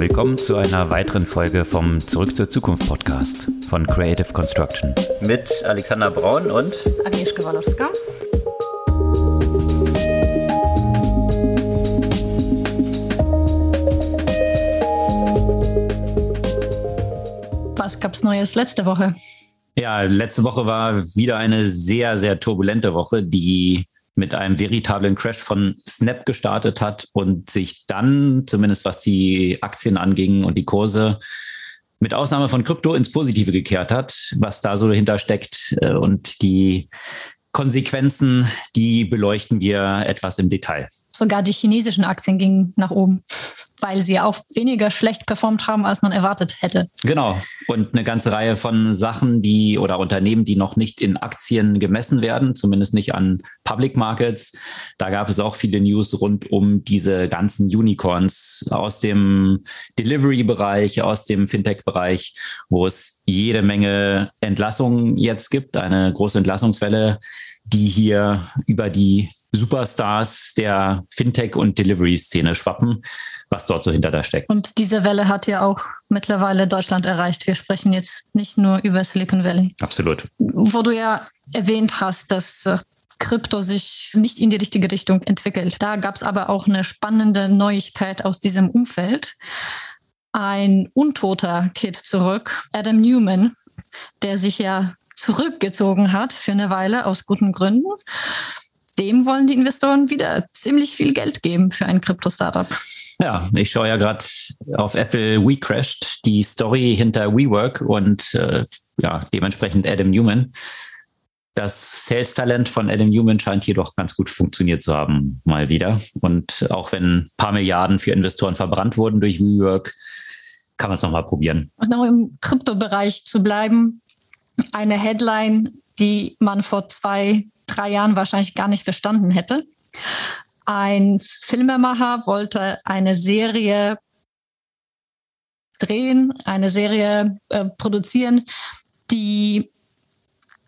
Willkommen zu einer weiteren Folge vom Zurück zur Zukunft Podcast von Creative Construction. Mit Alexander Braun und Agnieszka Walowska. Was gab's Neues letzte Woche? Ja, letzte Woche war wieder eine sehr, sehr turbulente Woche, die mit einem veritablen Crash von Snap gestartet hat und sich dann, zumindest was die Aktien anging und die Kurse, mit Ausnahme von Krypto ins Positive gekehrt hat, was da so dahinter steckt äh, und die Konsequenzen, die beleuchten wir etwas im Detail. Sogar die chinesischen Aktien gingen nach oben, weil sie auch weniger schlecht performt haben, als man erwartet hätte. Genau. Und eine ganze Reihe von Sachen, die oder Unternehmen, die noch nicht in Aktien gemessen werden, zumindest nicht an Public Markets. Da gab es auch viele News rund um diese ganzen Unicorns aus dem Delivery-Bereich, aus dem Fintech-Bereich, wo es jede Menge Entlassungen jetzt gibt, eine große Entlassungswelle, die hier über die Superstars der Fintech- und Delivery-Szene schwappen, was dort so hinter da steckt. Und diese Welle hat ja auch mittlerweile Deutschland erreicht. Wir sprechen jetzt nicht nur über Silicon Valley. Absolut. Wo du ja erwähnt hast, dass äh, Krypto sich nicht in die richtige Richtung entwickelt. Da gab es aber auch eine spannende Neuigkeit aus diesem Umfeld ein Untoter kehrt zurück, Adam Newman, der sich ja zurückgezogen hat für eine Weile aus guten Gründen. Dem wollen die Investoren wieder ziemlich viel Geld geben für ein Krypto-Startup. Ja, ich schaue ja gerade auf Apple WeCrashed, die Story hinter WeWork und äh, ja, dementsprechend Adam Newman. Das Sales-Talent von Adam Newman scheint jedoch ganz gut funktioniert zu haben, mal wieder. Und auch wenn ein paar Milliarden für Investoren verbrannt wurden durch WeWork, kann man es nochmal probieren. Und noch im Kryptobereich zu bleiben, eine Headline, die man vor zwei, drei Jahren wahrscheinlich gar nicht verstanden hätte. Ein Filmemacher wollte eine Serie drehen, eine Serie äh, produzieren, die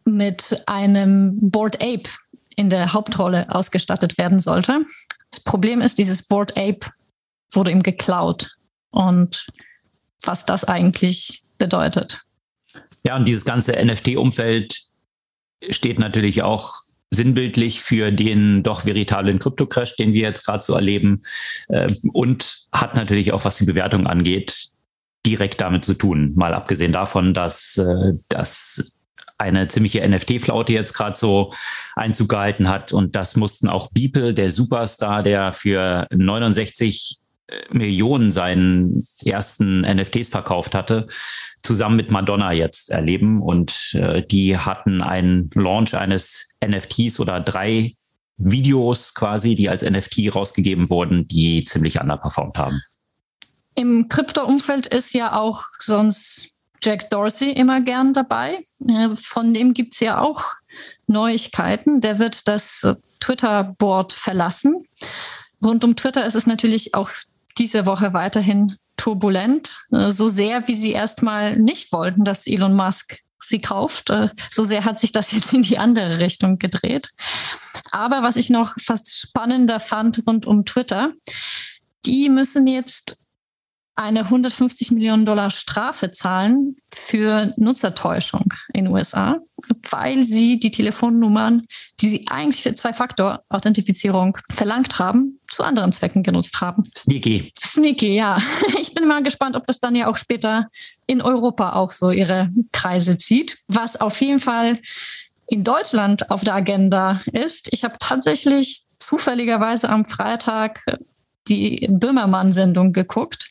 mit einem Board Ape in der Hauptrolle ausgestattet werden sollte. Das Problem ist, dieses Board Ape wurde ihm geklaut. Und was das eigentlich bedeutet. Ja, und dieses ganze NFT-Umfeld steht natürlich auch sinnbildlich für den doch veritablen Krypto-Crash, den wir jetzt gerade so erleben äh, und hat natürlich auch, was die Bewertung angeht, direkt damit zu tun. Mal abgesehen davon, dass, äh, dass eine ziemliche NFT-Flaute jetzt gerade so Einzug gehalten hat. Und das mussten auch Beeple, der Superstar, der für 69 Millionen seinen ersten NFTs verkauft hatte, zusammen mit Madonna jetzt erleben. Und äh, die hatten einen Launch eines NFTs oder drei Videos quasi, die als NFT rausgegeben wurden, die ziemlich underperformed haben. Im Krypto-Umfeld ist ja auch sonst Jack Dorsey immer gern dabei. Von dem gibt es ja auch Neuigkeiten. Der wird das Twitter-Board verlassen. Rund um Twitter ist es natürlich auch diese Woche weiterhin turbulent. Äh, so sehr, wie sie erstmal nicht wollten, dass Elon Musk sie kauft. Äh, so sehr hat sich das jetzt in die andere Richtung gedreht. Aber was ich noch fast spannender fand rund um Twitter, die müssen jetzt eine 150 Millionen Dollar Strafe zahlen für Nutzertäuschung in den USA, weil sie die Telefonnummern, die sie eigentlich für Zwei-Faktor-Authentifizierung verlangt haben, zu anderen Zwecken genutzt haben. Sneaky. Sneaky, ja. Ich bin mal gespannt, ob das dann ja auch später in Europa auch so ihre Kreise zieht. Was auf jeden Fall in Deutschland auf der Agenda ist, ich habe tatsächlich zufälligerweise am Freitag die Böhmermann-Sendung geguckt.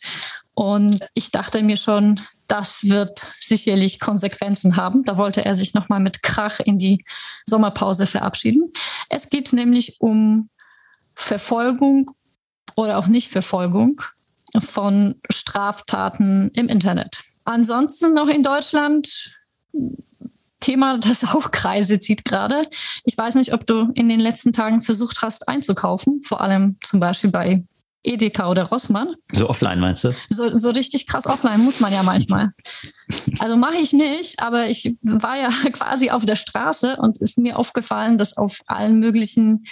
Und ich dachte mir schon, das wird sicherlich Konsequenzen haben. Da wollte er sich nochmal mit Krach in die Sommerpause verabschieden. Es geht nämlich um Verfolgung oder auch Nichtverfolgung von Straftaten im Internet. Ansonsten noch in Deutschland Thema, das auch Kreise zieht gerade. Ich weiß nicht, ob du in den letzten Tagen versucht hast einzukaufen, vor allem zum Beispiel bei Edeka oder Rossmann. So offline meinst du? So, so richtig krass offline muss man ja manchmal. Also mache ich nicht, aber ich war ja quasi auf der Straße und ist mir aufgefallen, dass auf allen möglichen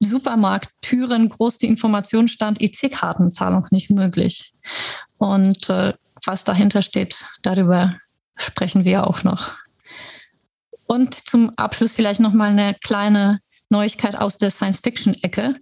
Supermarkttüren groß die Information stand, EC-Kartenzahlung nicht möglich. Und äh, was dahinter steht, darüber sprechen wir auch noch. Und zum Abschluss vielleicht noch mal eine kleine Neuigkeit aus der Science-Fiction-Ecke.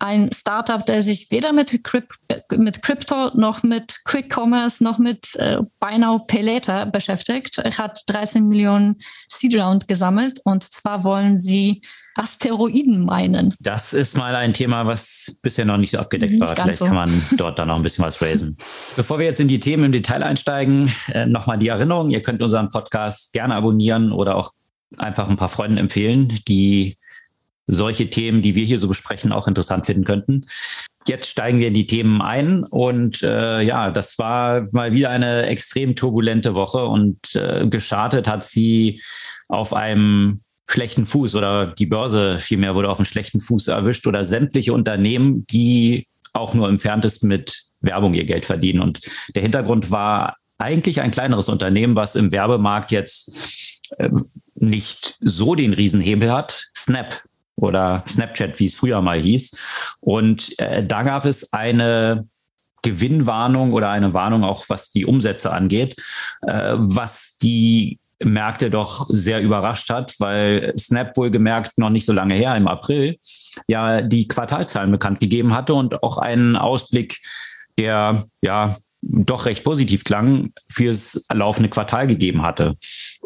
Ein Startup, der sich weder mit, Crypt mit Crypto noch mit Quick Commerce noch mit äh, Buy Now Pay Later beschäftigt, hat 13 Millionen Seed Round gesammelt und zwar wollen sie Asteroiden meinen. Das ist mal ein Thema, was bisher noch nicht so abgedeckt nicht war. Vielleicht so. kann man dort dann noch ein bisschen was raisen. Bevor wir jetzt in die Themen im Detail einsteigen, äh, nochmal die Erinnerung, ihr könnt unseren Podcast gerne abonnieren oder auch einfach ein paar Freunden empfehlen, die solche Themen, die wir hier so besprechen, auch interessant finden könnten. Jetzt steigen wir in die Themen ein und äh, ja, das war mal wieder eine extrem turbulente Woche und äh, gestartet hat sie auf einem schlechten Fuß oder die Börse vielmehr wurde auf einen schlechten Fuß erwischt oder sämtliche Unternehmen, die auch nur entferntest mit Werbung ihr Geld verdienen. Und der Hintergrund war eigentlich ein kleineres Unternehmen, was im Werbemarkt jetzt äh, nicht so den Riesenhebel hat. Snap oder Snapchat, wie es früher mal hieß. Und äh, da gab es eine Gewinnwarnung oder eine Warnung auch, was die Umsätze angeht, äh, was die Märkte doch sehr überrascht hat, weil Snap wohlgemerkt noch nicht so lange her, im April, ja die Quartalzahlen bekannt gegeben hatte und auch einen Ausblick, der ja doch recht positiv klang, fürs laufende Quartal gegeben hatte.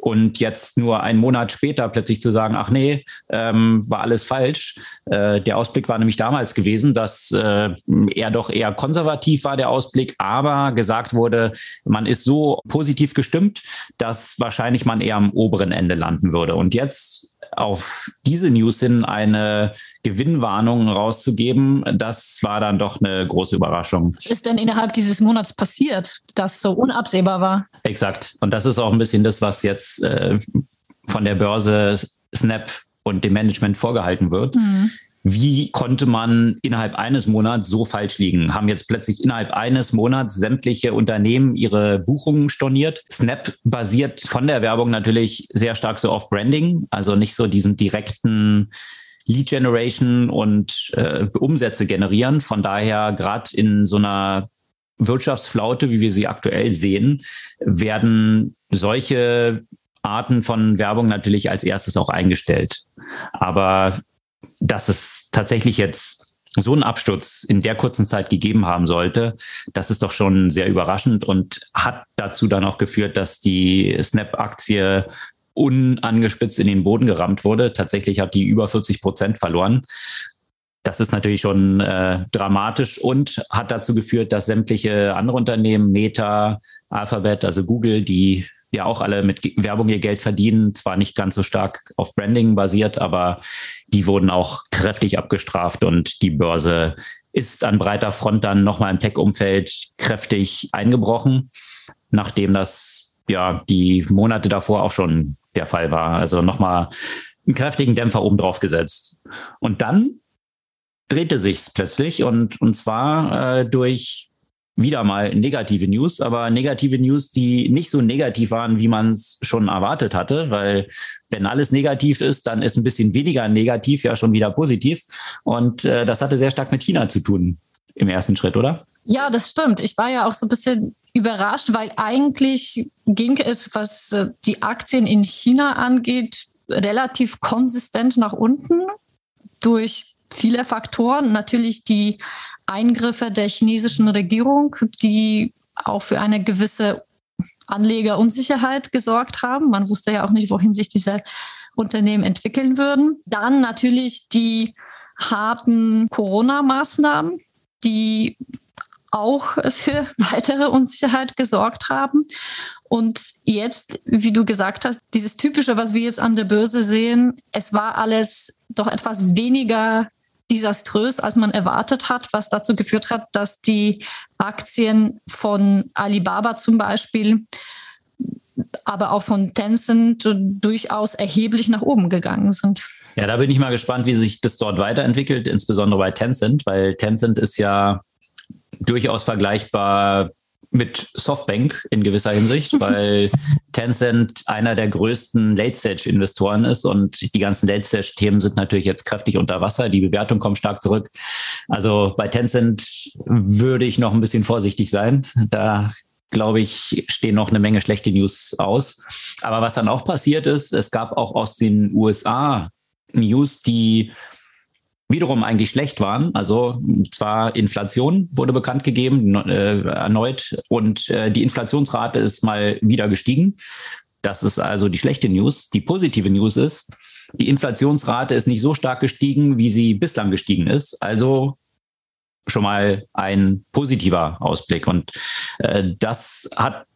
Und jetzt nur einen Monat später plötzlich zu sagen, ach nee, ähm, war alles falsch. Äh, der Ausblick war nämlich damals gewesen, dass äh, er doch eher konservativ war, der Ausblick, aber gesagt wurde, man ist so positiv gestimmt, dass wahrscheinlich man eher am oberen Ende landen würde. Und jetzt auf diese News hin eine Gewinnwarnung rauszugeben, das war dann doch eine große Überraschung. Was ist denn innerhalb dieses Monats passiert, das so unabsehbar war? Exakt. Und das ist auch ein bisschen das, was jetzt äh, von der Börse Snap und dem Management vorgehalten wird. Mhm wie konnte man innerhalb eines Monats so falsch liegen? Haben jetzt plötzlich innerhalb eines Monats sämtliche Unternehmen ihre Buchungen storniert. Snap basiert von der Werbung natürlich sehr stark so auf Branding, also nicht so diesen direkten Lead Generation und äh, Umsätze generieren. Von daher gerade in so einer Wirtschaftsflaute, wie wir sie aktuell sehen, werden solche Arten von Werbung natürlich als erstes auch eingestellt. Aber dass es tatsächlich jetzt so einen Absturz in der kurzen Zeit gegeben haben sollte, das ist doch schon sehr überraschend und hat dazu dann auch geführt, dass die Snap-Aktie unangespitzt in den Boden gerammt wurde. Tatsächlich hat die über 40 Prozent verloren. Das ist natürlich schon äh, dramatisch und hat dazu geführt, dass sämtliche andere Unternehmen, Meta, Alphabet, also Google, die ja auch alle mit Werbung ihr Geld verdienen, zwar nicht ganz so stark auf Branding basiert, aber die wurden auch kräftig abgestraft und die Börse ist an breiter Front dann nochmal im Tech-Umfeld kräftig eingebrochen, nachdem das ja die Monate davor auch schon der Fall war. Also nochmal einen kräftigen Dämpfer oben drauf gesetzt. Und dann drehte sich's plötzlich und, und zwar äh, durch wieder mal negative News, aber negative News, die nicht so negativ waren, wie man es schon erwartet hatte, weil wenn alles negativ ist, dann ist ein bisschen weniger negativ ja schon wieder positiv. Und äh, das hatte sehr stark mit China zu tun im ersten Schritt, oder? Ja, das stimmt. Ich war ja auch so ein bisschen überrascht, weil eigentlich ging es, was äh, die Aktien in China angeht, relativ konsistent nach unten durch viele Faktoren. Natürlich die Eingriffe der chinesischen Regierung, die auch für eine gewisse Anlegerunsicherheit gesorgt haben. Man wusste ja auch nicht, wohin sich diese Unternehmen entwickeln würden. Dann natürlich die harten Corona-Maßnahmen, die auch für weitere Unsicherheit gesorgt haben. Und jetzt, wie du gesagt hast, dieses Typische, was wir jetzt an der Börse sehen, es war alles doch etwas weniger desaströs, als man erwartet hat, was dazu geführt hat, dass die Aktien von Alibaba zum Beispiel, aber auch von Tencent durchaus erheblich nach oben gegangen sind. Ja, da bin ich mal gespannt, wie sich das dort weiterentwickelt, insbesondere bei Tencent, weil Tencent ist ja durchaus vergleichbar mit Softbank in gewisser Hinsicht, weil Tencent einer der größten Late-Stage-Investoren ist und die ganzen Late-Stage-Themen sind natürlich jetzt kräftig unter Wasser. Die Bewertung kommt stark zurück. Also bei Tencent würde ich noch ein bisschen vorsichtig sein. Da glaube ich, stehen noch eine Menge schlechte News aus. Aber was dann auch passiert ist, es gab auch aus den USA News, die wiederum eigentlich schlecht waren. Also zwar Inflation wurde bekannt gegeben äh, erneut und äh, die Inflationsrate ist mal wieder gestiegen. Das ist also die schlechte News. Die positive News ist, die Inflationsrate ist nicht so stark gestiegen, wie sie bislang gestiegen ist. Also schon mal ein positiver Ausblick. Und äh, das hat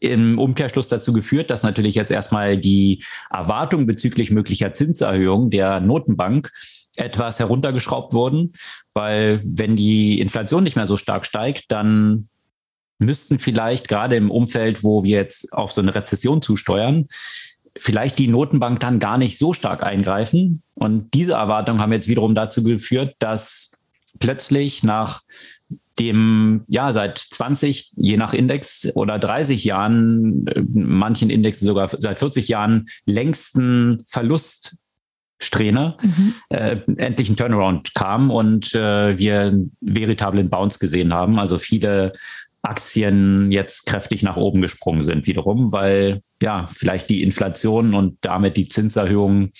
im Umkehrschluss dazu geführt, dass natürlich jetzt erstmal die Erwartung bezüglich möglicher Zinserhöhungen der Notenbank etwas heruntergeschraubt wurden, weil wenn die Inflation nicht mehr so stark steigt, dann müssten vielleicht gerade im Umfeld, wo wir jetzt auf so eine Rezession zusteuern, vielleicht die Notenbank dann gar nicht so stark eingreifen. Und diese Erwartungen haben jetzt wiederum dazu geführt, dass plötzlich nach dem, ja, seit 20, je nach Index oder 30 Jahren, äh, manchen Indexen sogar seit 40 Jahren längsten Verlust Strähne mhm. äh, endlich ein Turnaround kam und äh, wir einen veritablen Bounce gesehen haben. Also viele Aktien jetzt kräftig nach oben gesprungen sind wiederum, weil ja vielleicht die Inflation und damit die Zinserhöhungen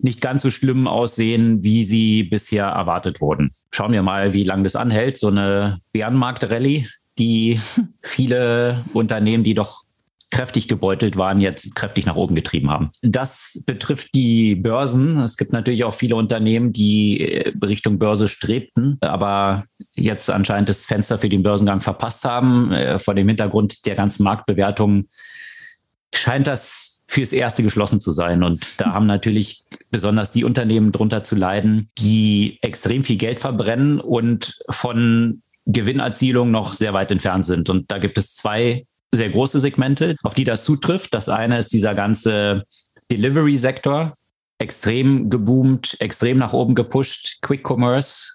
nicht ganz so schlimm aussehen, wie sie bisher erwartet wurden. Schauen wir mal, wie lange das anhält. So eine Bärenmarkt-Rallye, die viele Unternehmen, die doch kräftig gebeutelt waren, jetzt kräftig nach oben getrieben haben. Das betrifft die Börsen. Es gibt natürlich auch viele Unternehmen, die äh, Richtung Börse strebten, aber jetzt anscheinend das Fenster für den Börsengang verpasst haben. Äh, vor dem Hintergrund der ganzen Marktbewertung scheint das fürs Erste geschlossen zu sein. Und da haben natürlich besonders die Unternehmen drunter zu leiden, die extrem viel Geld verbrennen und von Gewinnerzielung noch sehr weit entfernt sind. Und da gibt es zwei sehr große Segmente, auf die das zutrifft. Das eine ist dieser ganze Delivery-Sektor, extrem geboomt, extrem nach oben gepusht, Quick Commerce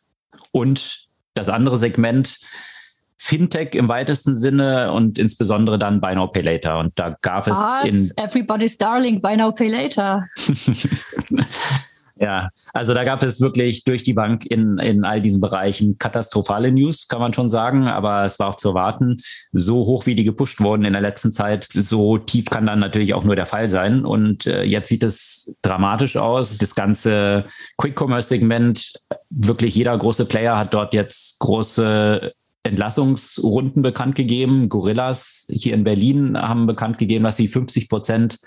und das andere Segment Fintech im weitesten Sinne und insbesondere dann Buy Now Pay Later. Und da gab es Was? in Everybody's Darling, Buy Now Pay Later. Ja, also da gab es wirklich durch die Bank in, in all diesen Bereichen katastrophale News, kann man schon sagen. Aber es war auch zu erwarten. So hoch wie die gepusht wurden in der letzten Zeit, so tief kann dann natürlich auch nur der Fall sein. Und äh, jetzt sieht es dramatisch aus. Das ganze Quick-Commerce-Segment, wirklich jeder große Player hat dort jetzt große Entlassungsrunden bekannt gegeben. Gorillas hier in Berlin haben bekannt gegeben, dass sie 50 Prozent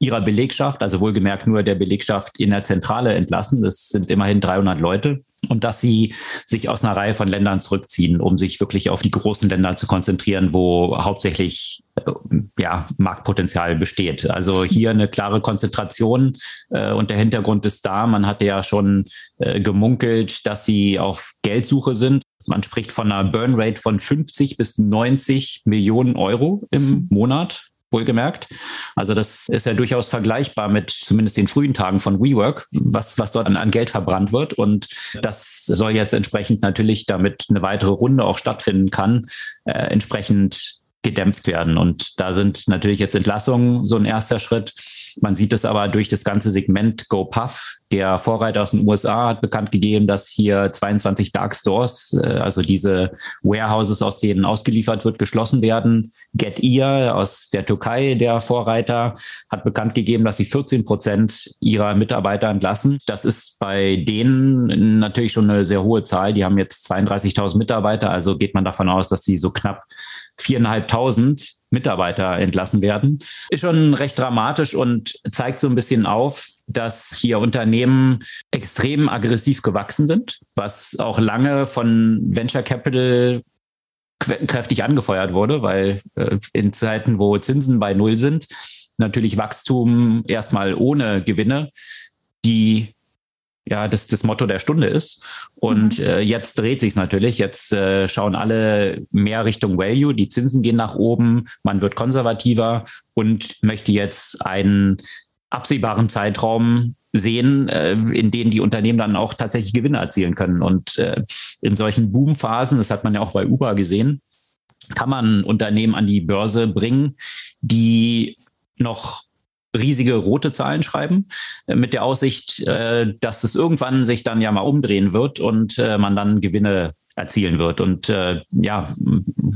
ihrer Belegschaft, also wohlgemerkt nur der Belegschaft in der Zentrale entlassen. Das sind immerhin 300 Leute. Und dass sie sich aus einer Reihe von Ländern zurückziehen, um sich wirklich auf die großen Länder zu konzentrieren, wo hauptsächlich äh, ja, Marktpotenzial besteht. Also hier eine klare Konzentration äh, und der Hintergrund ist da. Man hatte ja schon äh, gemunkelt, dass sie auf Geldsuche sind. Man spricht von einer Burnrate von 50 bis 90 Millionen Euro im Monat wohlgemerkt. Also das ist ja durchaus vergleichbar mit zumindest den frühen Tagen von WeWork, was, was dort an, an Geld verbrannt wird. Und das soll jetzt entsprechend natürlich, damit eine weitere Runde auch stattfinden kann, äh, entsprechend gedämpft werden. Und da sind natürlich jetzt Entlassungen so ein erster Schritt. Man sieht es aber durch das ganze Segment GoPuff. Der Vorreiter aus den USA hat bekannt gegeben, dass hier 22 Dark Stores, äh, also diese Warehouses, aus denen ausgeliefert wird, geschlossen werden. GetEar aus der Türkei, der Vorreiter, hat bekannt gegeben, dass sie 14 Prozent ihrer Mitarbeiter entlassen. Das ist bei denen natürlich schon eine sehr hohe Zahl. Die haben jetzt 32.000 Mitarbeiter, also geht man davon aus, dass sie so knapp viereinhalbtausend Mitarbeiter entlassen werden. Ist schon recht dramatisch und zeigt so ein bisschen auf, dass hier Unternehmen extrem aggressiv gewachsen sind, was auch lange von Venture Capital kräftig angefeuert wurde, weil äh, in Zeiten, wo Zinsen bei Null sind, natürlich Wachstum erstmal ohne Gewinne die ja das, das Motto der Stunde ist. Und mhm. äh, jetzt dreht sich natürlich. Jetzt äh, schauen alle mehr Richtung Value. Die Zinsen gehen nach oben. Man wird konservativer und möchte jetzt einen absehbaren Zeitraum sehen, äh, in denen die Unternehmen dann auch tatsächlich Gewinne erzielen können. Und äh, in solchen Boomphasen, das hat man ja auch bei Uber gesehen, kann man Unternehmen an die Börse bringen, die noch riesige rote Zahlen schreiben, äh, mit der Aussicht, äh, dass es irgendwann sich dann ja mal umdrehen wird und äh, man dann Gewinne erzielen wird. Und ja,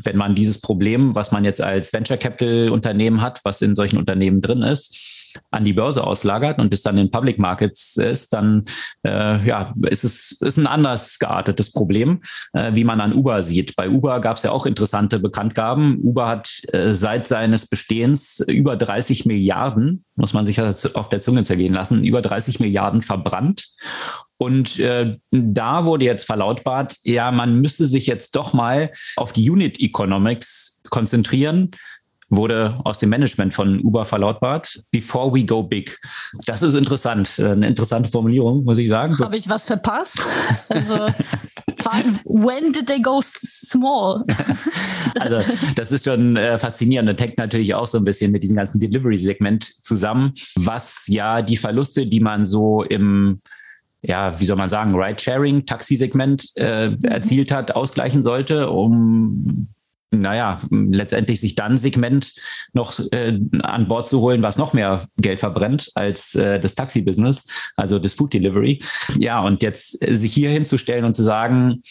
wenn man dieses Problem, was man jetzt als Venture Capital Unternehmen hat, was in solchen Unternehmen drin ist, an die Börse auslagert und es dann in Public Markets ist, dann äh, ja, ist es ist ein anders geartetes Problem, äh, wie man an Uber sieht. Bei Uber gab es ja auch interessante Bekanntgaben. Uber hat äh, seit seines Bestehens über 30 Milliarden, muss man sich auf der Zunge zergehen lassen, über 30 Milliarden verbrannt. Und äh, da wurde jetzt verlautbart, ja, man müsste sich jetzt doch mal auf die Unit Economics konzentrieren wurde aus dem Management von Uber verlautbart. Before we go big. Das ist interessant. Äh, eine interessante Formulierung, muss ich sagen. Habe ich was verpasst? Also, when did they go small? also, das ist schon äh, faszinierend. Das hängt natürlich auch so ein bisschen mit diesem ganzen Delivery-Segment zusammen, was ja die Verluste, die man so im ja, wie soll man sagen, Ride-Sharing, äh, mhm. erzielt hat, ausgleichen sollte, um naja, letztendlich sich dann Segment noch äh, an Bord zu holen, was noch mehr Geld verbrennt als äh, das Taxi-Business, also das Food Delivery. Ja, und jetzt äh, sich hier hinzustellen und zu sagen,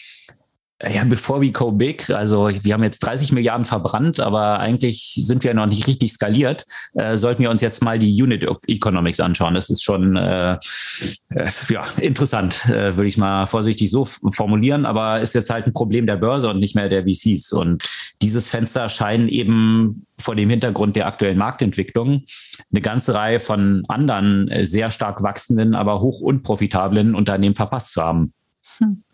ja, bevor we go big, also wir haben jetzt 30 Milliarden verbrannt, aber eigentlich sind wir noch nicht richtig skaliert, äh, sollten wir uns jetzt mal die Unit Economics anschauen. Das ist schon äh, äh, ja, interessant, äh, würde ich mal vorsichtig so formulieren, aber ist jetzt halt ein Problem der Börse und nicht mehr der VCs. Und dieses Fenster scheinen eben vor dem Hintergrund der aktuellen Marktentwicklung eine ganze Reihe von anderen äh, sehr stark wachsenden, aber hoch unprofitablen Unternehmen verpasst zu haben. Hm.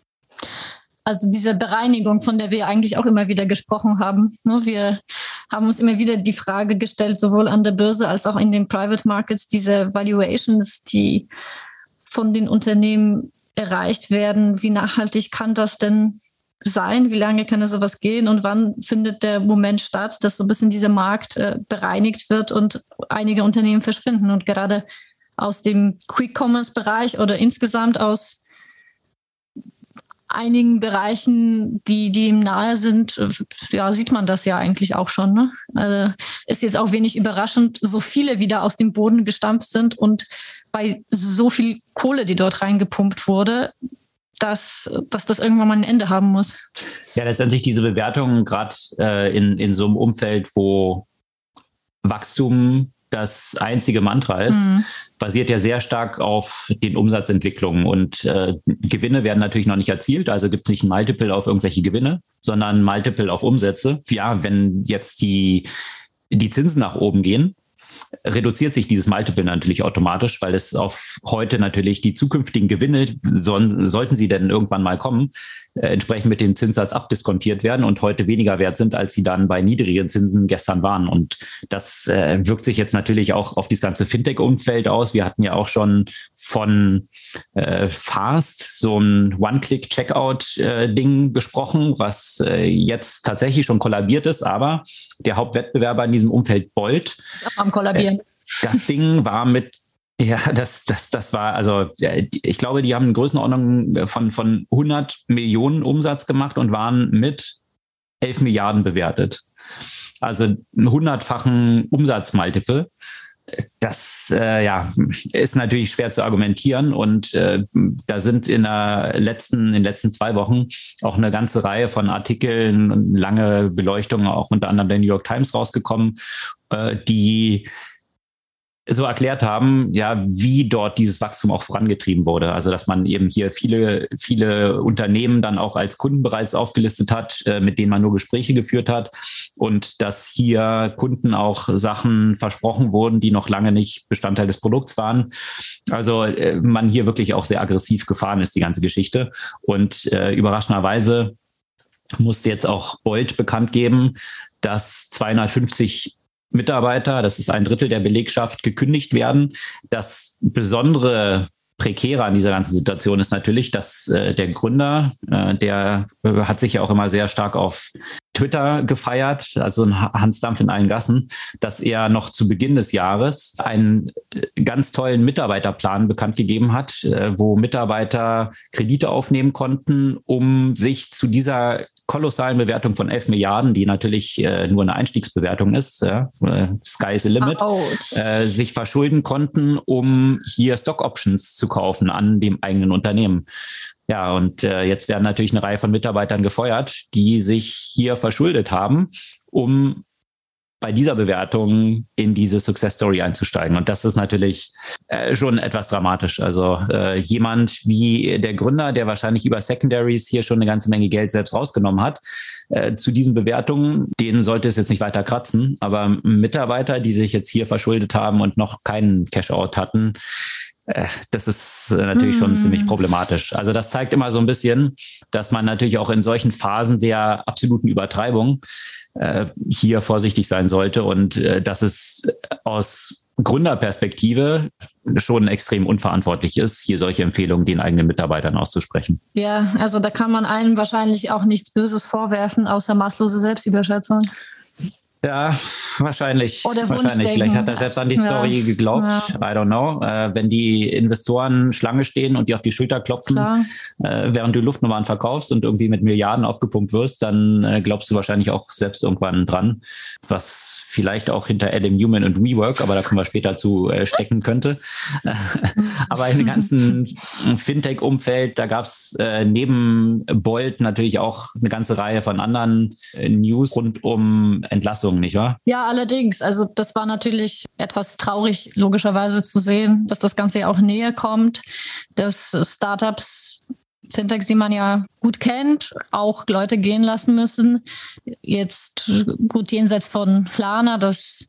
Also diese Bereinigung, von der wir eigentlich auch immer wieder gesprochen haben. Ne? Wir haben uns immer wieder die Frage gestellt, sowohl an der Börse als auch in den Private Markets, diese Valuations, die von den Unternehmen erreicht werden. Wie nachhaltig kann das denn sein? Wie lange kann es sowas gehen? Und wann findet der Moment statt, dass so ein bisschen dieser Markt äh, bereinigt wird und einige Unternehmen verschwinden? Und gerade aus dem Quick-Commerce-Bereich oder insgesamt aus einigen Bereichen, die, die ihm nahe sind, ja, sieht man das ja eigentlich auch schon. Ne? Also ist jetzt auch wenig überraschend, so viele wieder aus dem Boden gestampft sind und bei so viel Kohle, die dort reingepumpt wurde, dass, dass das irgendwann mal ein Ende haben muss. Ja, letztendlich diese Bewertungen, gerade äh, in, in so einem Umfeld, wo Wachstum das einzige Mantra ist, mhm. basiert ja sehr stark auf den Umsatzentwicklungen und äh, Gewinne werden natürlich noch nicht erzielt, also gibt es nicht ein Multiple auf irgendwelche Gewinne, sondern ein Multiple auf Umsätze. Ja, wenn jetzt die, die Zinsen nach oben gehen, reduziert sich dieses Multiple natürlich automatisch, weil es auf heute natürlich die zukünftigen Gewinne, so, sollten sie denn irgendwann mal kommen, entsprechend mit dem Zinssatz abdiskontiert werden und heute weniger wert sind, als sie dann bei niedrigen Zinsen gestern waren. Und das äh, wirkt sich jetzt natürlich auch auf das ganze Fintech-Umfeld aus. Wir hatten ja auch schon von äh, Fast so ein One-Click-Checkout-Ding äh, gesprochen, was äh, jetzt tatsächlich schon kollabiert ist, aber der Hauptwettbewerber in diesem Umfeld Bolt. Am kollabieren. Äh, das Ding war mit ja, das, das, das war, also ich glaube, die haben eine Größenordnung von, von 100 Millionen Umsatz gemacht und waren mit 11 Milliarden bewertet. Also einen hundertfachen Umsatzmultiple. Das äh, ja, ist natürlich schwer zu argumentieren und äh, da sind in, der letzten, in den letzten zwei Wochen auch eine ganze Reihe von Artikeln und lange Beleuchtungen, auch unter anderem der New York Times rausgekommen, äh, die so erklärt haben, ja, wie dort dieses Wachstum auch vorangetrieben wurde. Also dass man eben hier viele, viele Unternehmen dann auch als Kunden bereits aufgelistet hat, äh, mit denen man nur Gespräche geführt hat und dass hier Kunden auch Sachen versprochen wurden, die noch lange nicht Bestandteil des Produkts waren. Also äh, man hier wirklich auch sehr aggressiv gefahren ist, die ganze Geschichte. Und äh, überraschenderweise musste jetzt auch Bolt bekannt geben, dass 250 Mitarbeiter, das ist ein Drittel der Belegschaft, gekündigt werden. Das besondere Prekäre an dieser ganzen Situation ist natürlich, dass äh, der Gründer, äh, der äh, hat sich ja auch immer sehr stark auf Twitter gefeiert, also ein Hans Dampf in allen Gassen, dass er noch zu Beginn des Jahres einen äh, ganz tollen Mitarbeiterplan bekannt gegeben hat, äh, wo Mitarbeiter Kredite aufnehmen konnten, um sich zu dieser kolossalen Bewertung von 11 Milliarden, die natürlich äh, nur eine Einstiegsbewertung ist, ja, äh, Sky is the limit, äh, sich verschulden konnten, um hier Stock Options zu kaufen an dem eigenen Unternehmen. Ja, und äh, jetzt werden natürlich eine Reihe von Mitarbeitern gefeuert, die sich hier verschuldet haben, um bei dieser Bewertung in diese Success Story einzusteigen. Und das ist natürlich äh, schon etwas dramatisch. Also äh, jemand wie der Gründer, der wahrscheinlich über Secondaries hier schon eine ganze Menge Geld selbst rausgenommen hat, äh, zu diesen Bewertungen, denen sollte es jetzt nicht weiter kratzen. Aber Mitarbeiter, die sich jetzt hier verschuldet haben und noch keinen Cash-out hatten, äh, das ist äh, natürlich schon ziemlich hm. problematisch. Also das zeigt immer so ein bisschen, dass man natürlich auch in solchen Phasen der absoluten Übertreibung äh, hier vorsichtig sein sollte und äh, dass es aus Gründerperspektive schon extrem unverantwortlich ist, hier solche Empfehlungen den eigenen Mitarbeitern auszusprechen. Ja, also da kann man einem wahrscheinlich auch nichts Böses vorwerfen, außer maßlose Selbstüberschätzung. Ja, wahrscheinlich. Oder wahrscheinlich. Vielleicht hat er selbst an die Story ja. geglaubt. Ja. I don't know. Äh, wenn die Investoren Schlange stehen und die auf die Schulter klopfen, äh, während du Luftnummern verkaufst und irgendwie mit Milliarden aufgepumpt wirst, dann äh, glaubst du wahrscheinlich auch selbst irgendwann dran, was vielleicht auch hinter Adam Newman und WeWork, aber da kommen wir später zu, äh, stecken könnte. aber im ganzen Fintech-Umfeld, da gab es äh, neben Bolt natürlich auch eine ganze Reihe von anderen äh, News rund um Entlassungen, nicht wahr? Ja, allerdings. Also das war natürlich etwas traurig, logischerweise zu sehen, dass das Ganze ja auch näher kommt, dass Startups Fintechs, die man ja gut kennt, auch Leute gehen lassen müssen. Jetzt gut jenseits von Klarna, das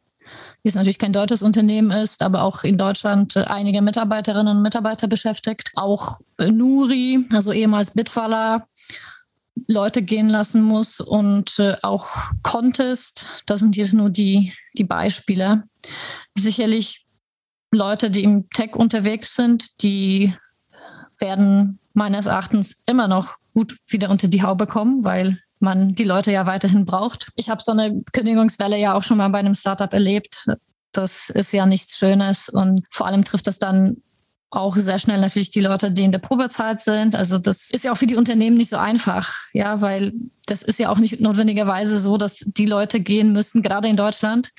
jetzt natürlich kein deutsches Unternehmen ist, aber auch in Deutschland einige Mitarbeiterinnen und Mitarbeiter beschäftigt. Auch Nuri, also ehemals Bitfaller, Leute gehen lassen muss und äh, auch Contest, das sind jetzt nur die, die Beispiele. Sicherlich Leute, die im Tech unterwegs sind, die werden meines Erachtens immer noch gut wieder unter die Haube kommen, weil man die Leute ja weiterhin braucht. Ich habe so eine Kündigungswelle ja auch schon mal bei einem Startup erlebt. Das ist ja nichts Schönes und vor allem trifft das dann auch sehr schnell natürlich die Leute, die in der Probezeit sind. Also das ist ja auch für die Unternehmen nicht so einfach, ja, weil das ist ja auch nicht notwendigerweise so, dass die Leute gehen müssen, gerade in Deutschland,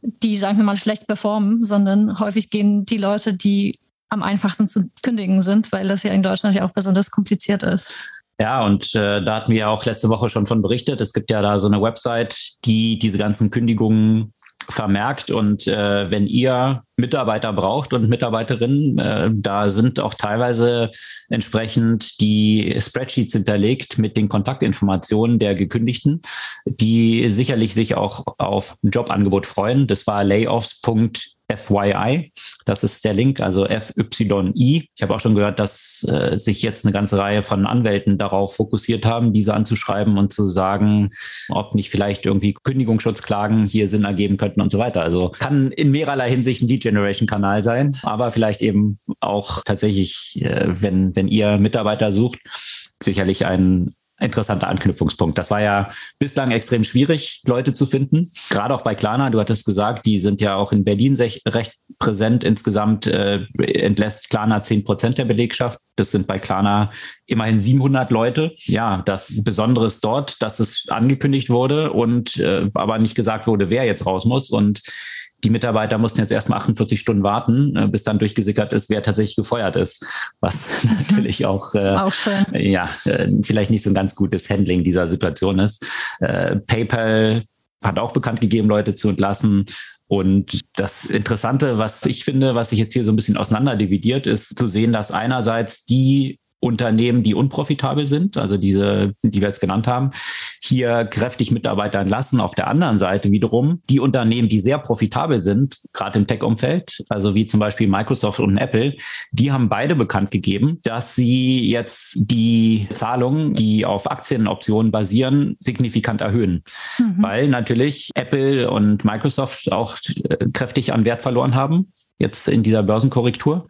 die, sagen wir mal, schlecht performen, sondern häufig gehen die Leute, die am einfachsten zu kündigen sind, weil das ja in Deutschland ja auch besonders kompliziert ist. Ja, und äh, da hatten wir ja auch letzte Woche schon von berichtet. Es gibt ja da so eine Website, die diese ganzen Kündigungen vermerkt. Und äh, wenn ihr Mitarbeiter braucht und Mitarbeiterinnen, äh, da sind auch teilweise entsprechend die Spreadsheets hinterlegt mit den Kontaktinformationen der Gekündigten, die sicherlich sich auch auf ein Jobangebot freuen. Das war layoffs.de FYI. Das ist der Link, also FYI. Ich habe auch schon gehört, dass äh, sich jetzt eine ganze Reihe von Anwälten darauf fokussiert haben, diese anzuschreiben und zu sagen, ob nicht vielleicht irgendwie Kündigungsschutzklagen hier Sinn ergeben könnten und so weiter. Also kann in mehrerlei Hinsicht ein Lead-Generation-Kanal sein, aber vielleicht eben auch tatsächlich, äh, wenn, wenn ihr Mitarbeiter sucht, sicherlich ein interessanter Anknüpfungspunkt. Das war ja bislang extrem schwierig, Leute zu finden. Gerade auch bei Klarna, du hattest gesagt, die sind ja auch in Berlin recht präsent. Insgesamt äh, entlässt Klarna 10 Prozent der Belegschaft. Das sind bei Klarna immerhin 700 Leute. Ja, das Besondere ist dort, dass es angekündigt wurde und äh, aber nicht gesagt wurde, wer jetzt raus muss. Und die Mitarbeiter mussten jetzt erstmal 48 Stunden warten, äh, bis dann durchgesickert ist, wer tatsächlich gefeuert ist. Was natürlich auch, äh, auch ja, äh, vielleicht nicht so ein ganz gutes Handling dieser Situation ist. Äh, PayPal hat auch bekannt gegeben, Leute zu entlassen. Und das Interessante, was ich finde, was sich jetzt hier so ein bisschen auseinanderdividiert, ist zu sehen, dass einerseits die Unternehmen, die unprofitabel sind, also diese, die wir jetzt genannt haben, hier kräftig Mitarbeiter entlassen. Auf der anderen Seite wiederum die Unternehmen, die sehr profitabel sind, gerade im Tech-Umfeld, also wie zum Beispiel Microsoft und Apple, die haben beide bekannt gegeben, dass sie jetzt die Zahlungen, die auf Aktienoptionen basieren, signifikant erhöhen. Mhm. Weil natürlich Apple und Microsoft auch äh, kräftig an Wert verloren haben jetzt in dieser Börsenkorrektur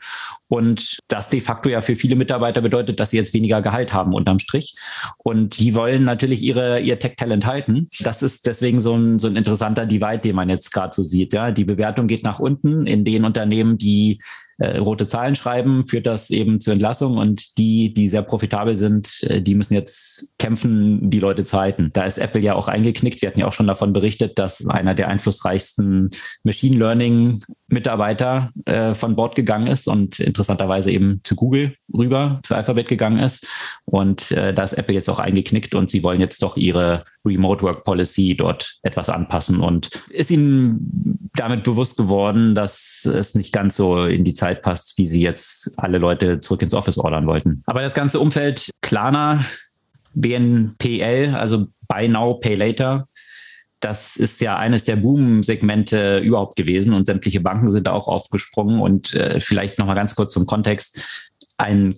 und das de facto ja für viele Mitarbeiter bedeutet, dass sie jetzt weniger Gehalt haben unterm Strich. Und die wollen natürlich ihre, ihr Tech-Talent halten. Das ist deswegen so ein, so ein interessanter Divide, den man jetzt gerade so sieht. Ja, die Bewertung geht nach unten in den Unternehmen, die äh, rote Zahlen schreiben, führt das eben zur Entlassung und die, die sehr profitabel sind, äh, die müssen jetzt kämpfen, die Leute zu halten. Da ist Apple ja auch eingeknickt. Wir hatten ja auch schon davon berichtet, dass einer der einflussreichsten Machine Learning Mitarbeiter äh, von Bord gegangen ist und interessanterweise eben zu Google rüber, zu Alphabet gegangen ist. Und äh, da ist Apple jetzt auch eingeknickt und sie wollen jetzt doch ihre Remote Work Policy dort etwas anpassen und ist ihnen damit bewusst geworden, dass es nicht ganz so in die Zeit passt, wie sie jetzt alle Leute zurück ins Office ordern wollten. Aber das ganze Umfeld Klarna, BNPL, also Buy Now, Pay Later, das ist ja eines der Boom-Segmente überhaupt gewesen und sämtliche Banken sind da auch aufgesprungen. Und äh, vielleicht nochmal ganz kurz zum Kontext. Ein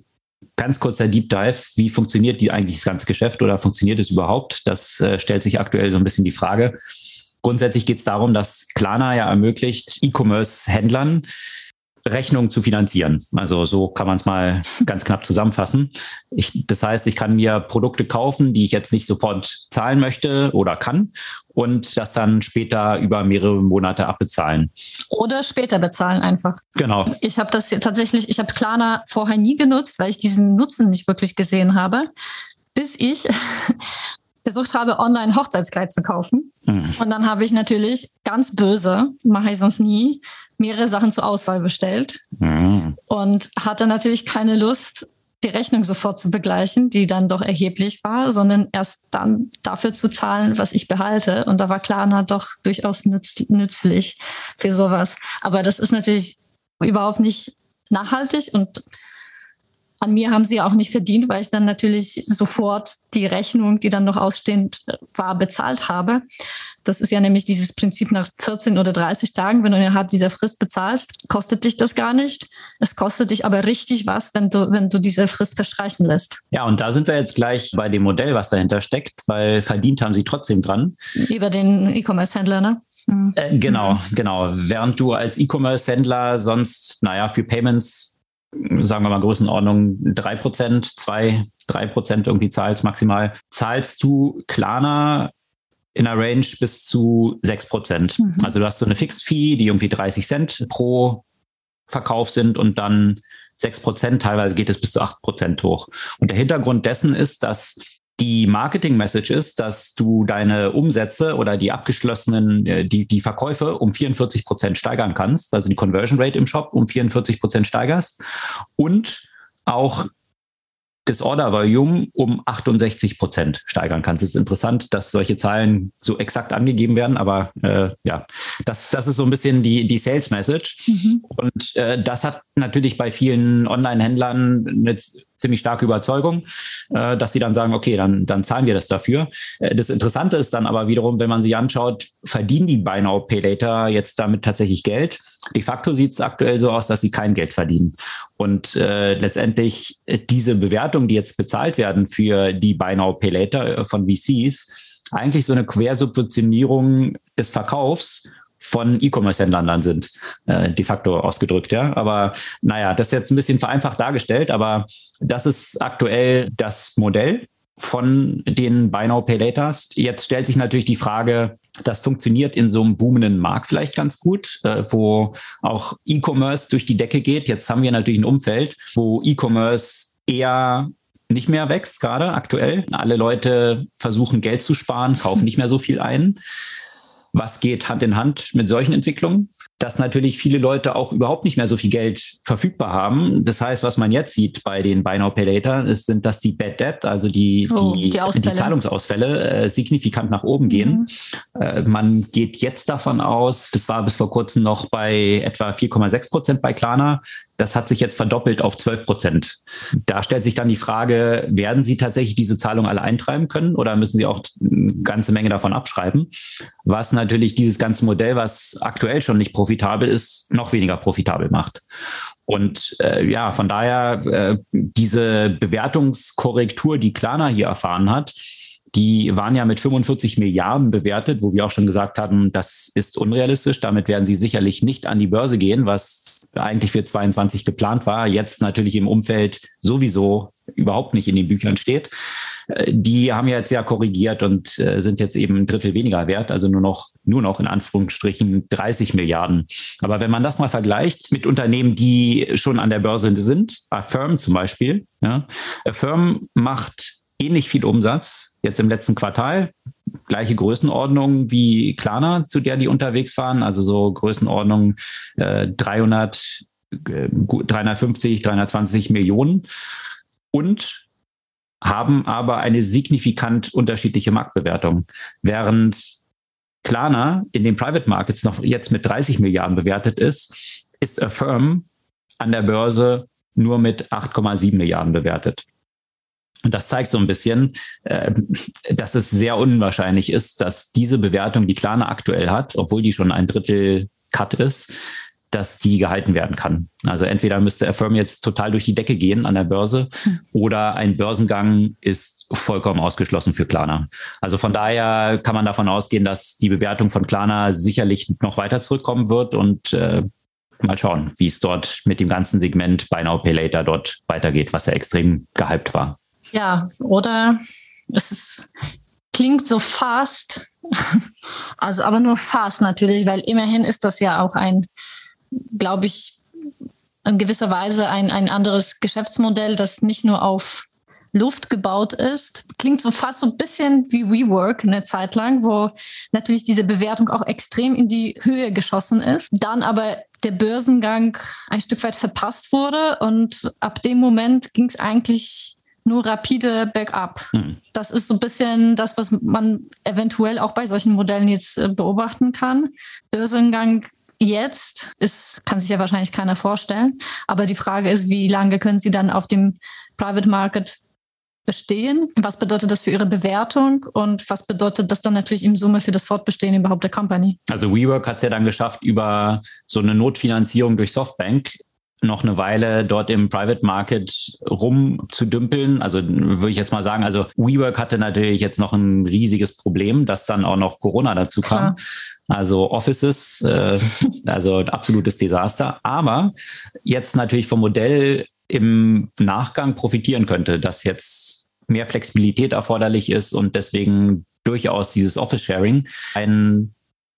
ganz kurzer Deep Dive. Wie funktioniert die eigentlich das ganze Geschäft oder funktioniert es überhaupt? Das äh, stellt sich aktuell so ein bisschen die Frage. Grundsätzlich geht es darum, dass Klarna ja ermöglicht, E-Commerce-Händlern Rechnung zu finanzieren. Also so kann man es mal ganz knapp zusammenfassen. Ich, das heißt, ich kann mir Produkte kaufen, die ich jetzt nicht sofort zahlen möchte oder kann und das dann später über mehrere Monate abbezahlen. Oder später bezahlen einfach. Genau. Ich habe das tatsächlich, ich habe Klarna vorher nie genutzt, weil ich diesen Nutzen nicht wirklich gesehen habe, bis ich versucht habe, online Hochzeitskleid zu kaufen. Mhm. Und dann habe ich natürlich ganz böse, mache ich sonst nie, mehrere Sachen zur Auswahl bestellt mhm. und hatte natürlich keine Lust, die Rechnung sofort zu begleichen, die dann doch erheblich war, sondern erst dann dafür zu zahlen, was ich behalte. Und da war Klarna doch durchaus nütz, nützlich für sowas. Aber das ist natürlich überhaupt nicht nachhaltig und an mir haben sie auch nicht verdient, weil ich dann natürlich sofort die Rechnung, die dann noch ausstehend war, bezahlt habe. Das ist ja nämlich dieses Prinzip nach 14 oder 30 Tagen, wenn du innerhalb dieser Frist bezahlst, kostet dich das gar nicht. Es kostet dich aber richtig was, wenn du, wenn du diese Frist verstreichen lässt. Ja, und da sind wir jetzt gleich bei dem Modell, was dahinter steckt, weil verdient haben sie trotzdem dran. Über den E-Commerce-Händler, ne? Mhm. Äh, genau, genau. Während du als E-Commerce-Händler sonst, naja, für Payments sagen wir mal Größenordnung drei Prozent, zwei, drei Prozent irgendwie zahlst maximal, zahlst du Klarna in einer Range bis zu sechs Prozent. Mhm. Also du hast so eine Fixed Fee, die irgendwie 30 Cent pro Verkauf sind und dann sechs Prozent, teilweise geht es bis zu acht Prozent hoch. Und der Hintergrund dessen ist, dass die Marketing-Message ist, dass du deine Umsätze oder die abgeschlossenen, äh, die, die Verkäufe um 44 Prozent steigern kannst, also die Conversion Rate im Shop um 44 Prozent steigerst und auch das Order Volume um 68 Prozent steigern kannst. Es ist interessant, dass solche Zahlen so exakt angegeben werden, aber äh, ja, das, das ist so ein bisschen die, die Sales Message. Mhm. Und äh, das hat natürlich bei vielen Online-Händlern eine ziemlich starke Überzeugung, äh, dass sie dann sagen, okay, dann, dann zahlen wir das dafür. Äh, das Interessante ist dann aber wiederum, wenn man sich anschaut, verdienen die Buy Now Pay Later jetzt damit tatsächlich Geld? De facto sieht es aktuell so aus, dass sie kein Geld verdienen. Und äh, letztendlich äh, diese Bewertungen, die jetzt bezahlt werden für die Buy Now Pay Later äh, von VCs, eigentlich so eine Quersubventionierung des Verkaufs von E-Commerce-Händlern dann sind, äh, de facto ausgedrückt, ja. Aber naja, das ist jetzt ein bisschen vereinfacht dargestellt, aber das ist aktuell das Modell von den Buy Now Pay Laters. Jetzt stellt sich natürlich die Frage, das funktioniert in so einem boomenden Markt vielleicht ganz gut, äh, wo auch E-Commerce durch die Decke geht. Jetzt haben wir natürlich ein Umfeld, wo E-Commerce eher nicht mehr wächst, gerade aktuell. Alle Leute versuchen Geld zu sparen, kaufen nicht mehr so viel ein. Was geht Hand in Hand mit solchen Entwicklungen? Dass natürlich viele Leute auch überhaupt nicht mehr so viel Geld verfügbar haben. Das heißt, was man jetzt sieht bei den Buy Now Pay Later, ist, sind, dass die Bad Debt, also die, oh, die, die, die, Zahlungsausfälle, äh, signifikant nach oben gehen. Mhm. Äh, man geht jetzt davon aus, das war bis vor kurzem noch bei etwa 4,6 Prozent bei Klarna, das hat sich jetzt verdoppelt auf 12 Prozent. Da stellt sich dann die Frage, werden Sie tatsächlich diese Zahlung alle eintreiben können oder müssen Sie auch eine ganze Menge davon abschreiben? Was natürlich dieses ganze Modell, was aktuell schon nicht profitabel ist, noch weniger profitabel macht. Und äh, ja, von daher äh, diese Bewertungskorrektur, die Klarna hier erfahren hat, die waren ja mit 45 Milliarden bewertet, wo wir auch schon gesagt hatten, das ist unrealistisch. Damit werden sie sicherlich nicht an die Börse gehen, was eigentlich für 22 geplant war, jetzt natürlich im Umfeld sowieso überhaupt nicht in den Büchern steht. Äh, die haben jetzt ja korrigiert und äh, sind jetzt eben ein Drittel weniger wert, also nur noch, nur noch in Anführungsstrichen 30 Milliarden. Aber wenn man das mal vergleicht mit Unternehmen, die schon an der Börse sind, Affirm zum Beispiel, ja, Affirm macht ähnlich viel Umsatz jetzt im letzten Quartal, gleiche Größenordnung wie Klarna, zu der die unterwegs waren, also so Größenordnung äh, 300, äh, 350, 320 Millionen und haben aber eine signifikant unterschiedliche Marktbewertung. Während Klarna in den Private Markets noch jetzt mit 30 Milliarden bewertet ist, ist Affirm an der Börse nur mit 8,7 Milliarden bewertet. Und das zeigt so ein bisschen, äh, dass es sehr unwahrscheinlich ist, dass diese Bewertung, die Klarna aktuell hat, obwohl die schon ein Drittel Cut ist, dass die gehalten werden kann. Also entweder müsste Affirm jetzt total durch die Decke gehen an der Börse hm. oder ein Börsengang ist vollkommen ausgeschlossen für Klarna. Also von daher kann man davon ausgehen, dass die Bewertung von Klarna sicherlich noch weiter zurückkommen wird und äh, mal schauen, wie es dort mit dem ganzen Segment Buy Now Pay Later dort weitergeht, was ja extrem gehypt war. Ja, oder es ist, klingt so fast, also aber nur fast natürlich, weil immerhin ist das ja auch ein glaube ich, in gewisser Weise ein, ein anderes Geschäftsmodell, das nicht nur auf Luft gebaut ist. Klingt so fast so ein bisschen wie WeWork eine Zeit lang, wo natürlich diese Bewertung auch extrem in die Höhe geschossen ist. Dann aber der Börsengang ein Stück weit verpasst wurde und ab dem Moment ging es eigentlich nur rapide bergab. Hm. Das ist so ein bisschen das, was man eventuell auch bei solchen Modellen jetzt äh, beobachten kann. Börsengang jetzt ist, kann sich ja wahrscheinlich keiner vorstellen. Aber die Frage ist, wie lange können Sie dann auf dem Private Market bestehen? Was bedeutet das für Ihre Bewertung und was bedeutet das dann natürlich im Summe für das Fortbestehen überhaupt der Company? Also WeWork hat es ja dann geschafft, über so eine Notfinanzierung durch Softbank noch eine Weile dort im Private Market rumzudümpeln. Also würde ich jetzt mal sagen, also WeWork hatte natürlich jetzt noch ein riesiges Problem, dass dann auch noch Corona dazu kam. Klar. Also Offices, äh, also absolutes Desaster. Aber jetzt natürlich vom Modell im Nachgang profitieren könnte, dass jetzt mehr Flexibilität erforderlich ist und deswegen durchaus dieses Office-Sharing ein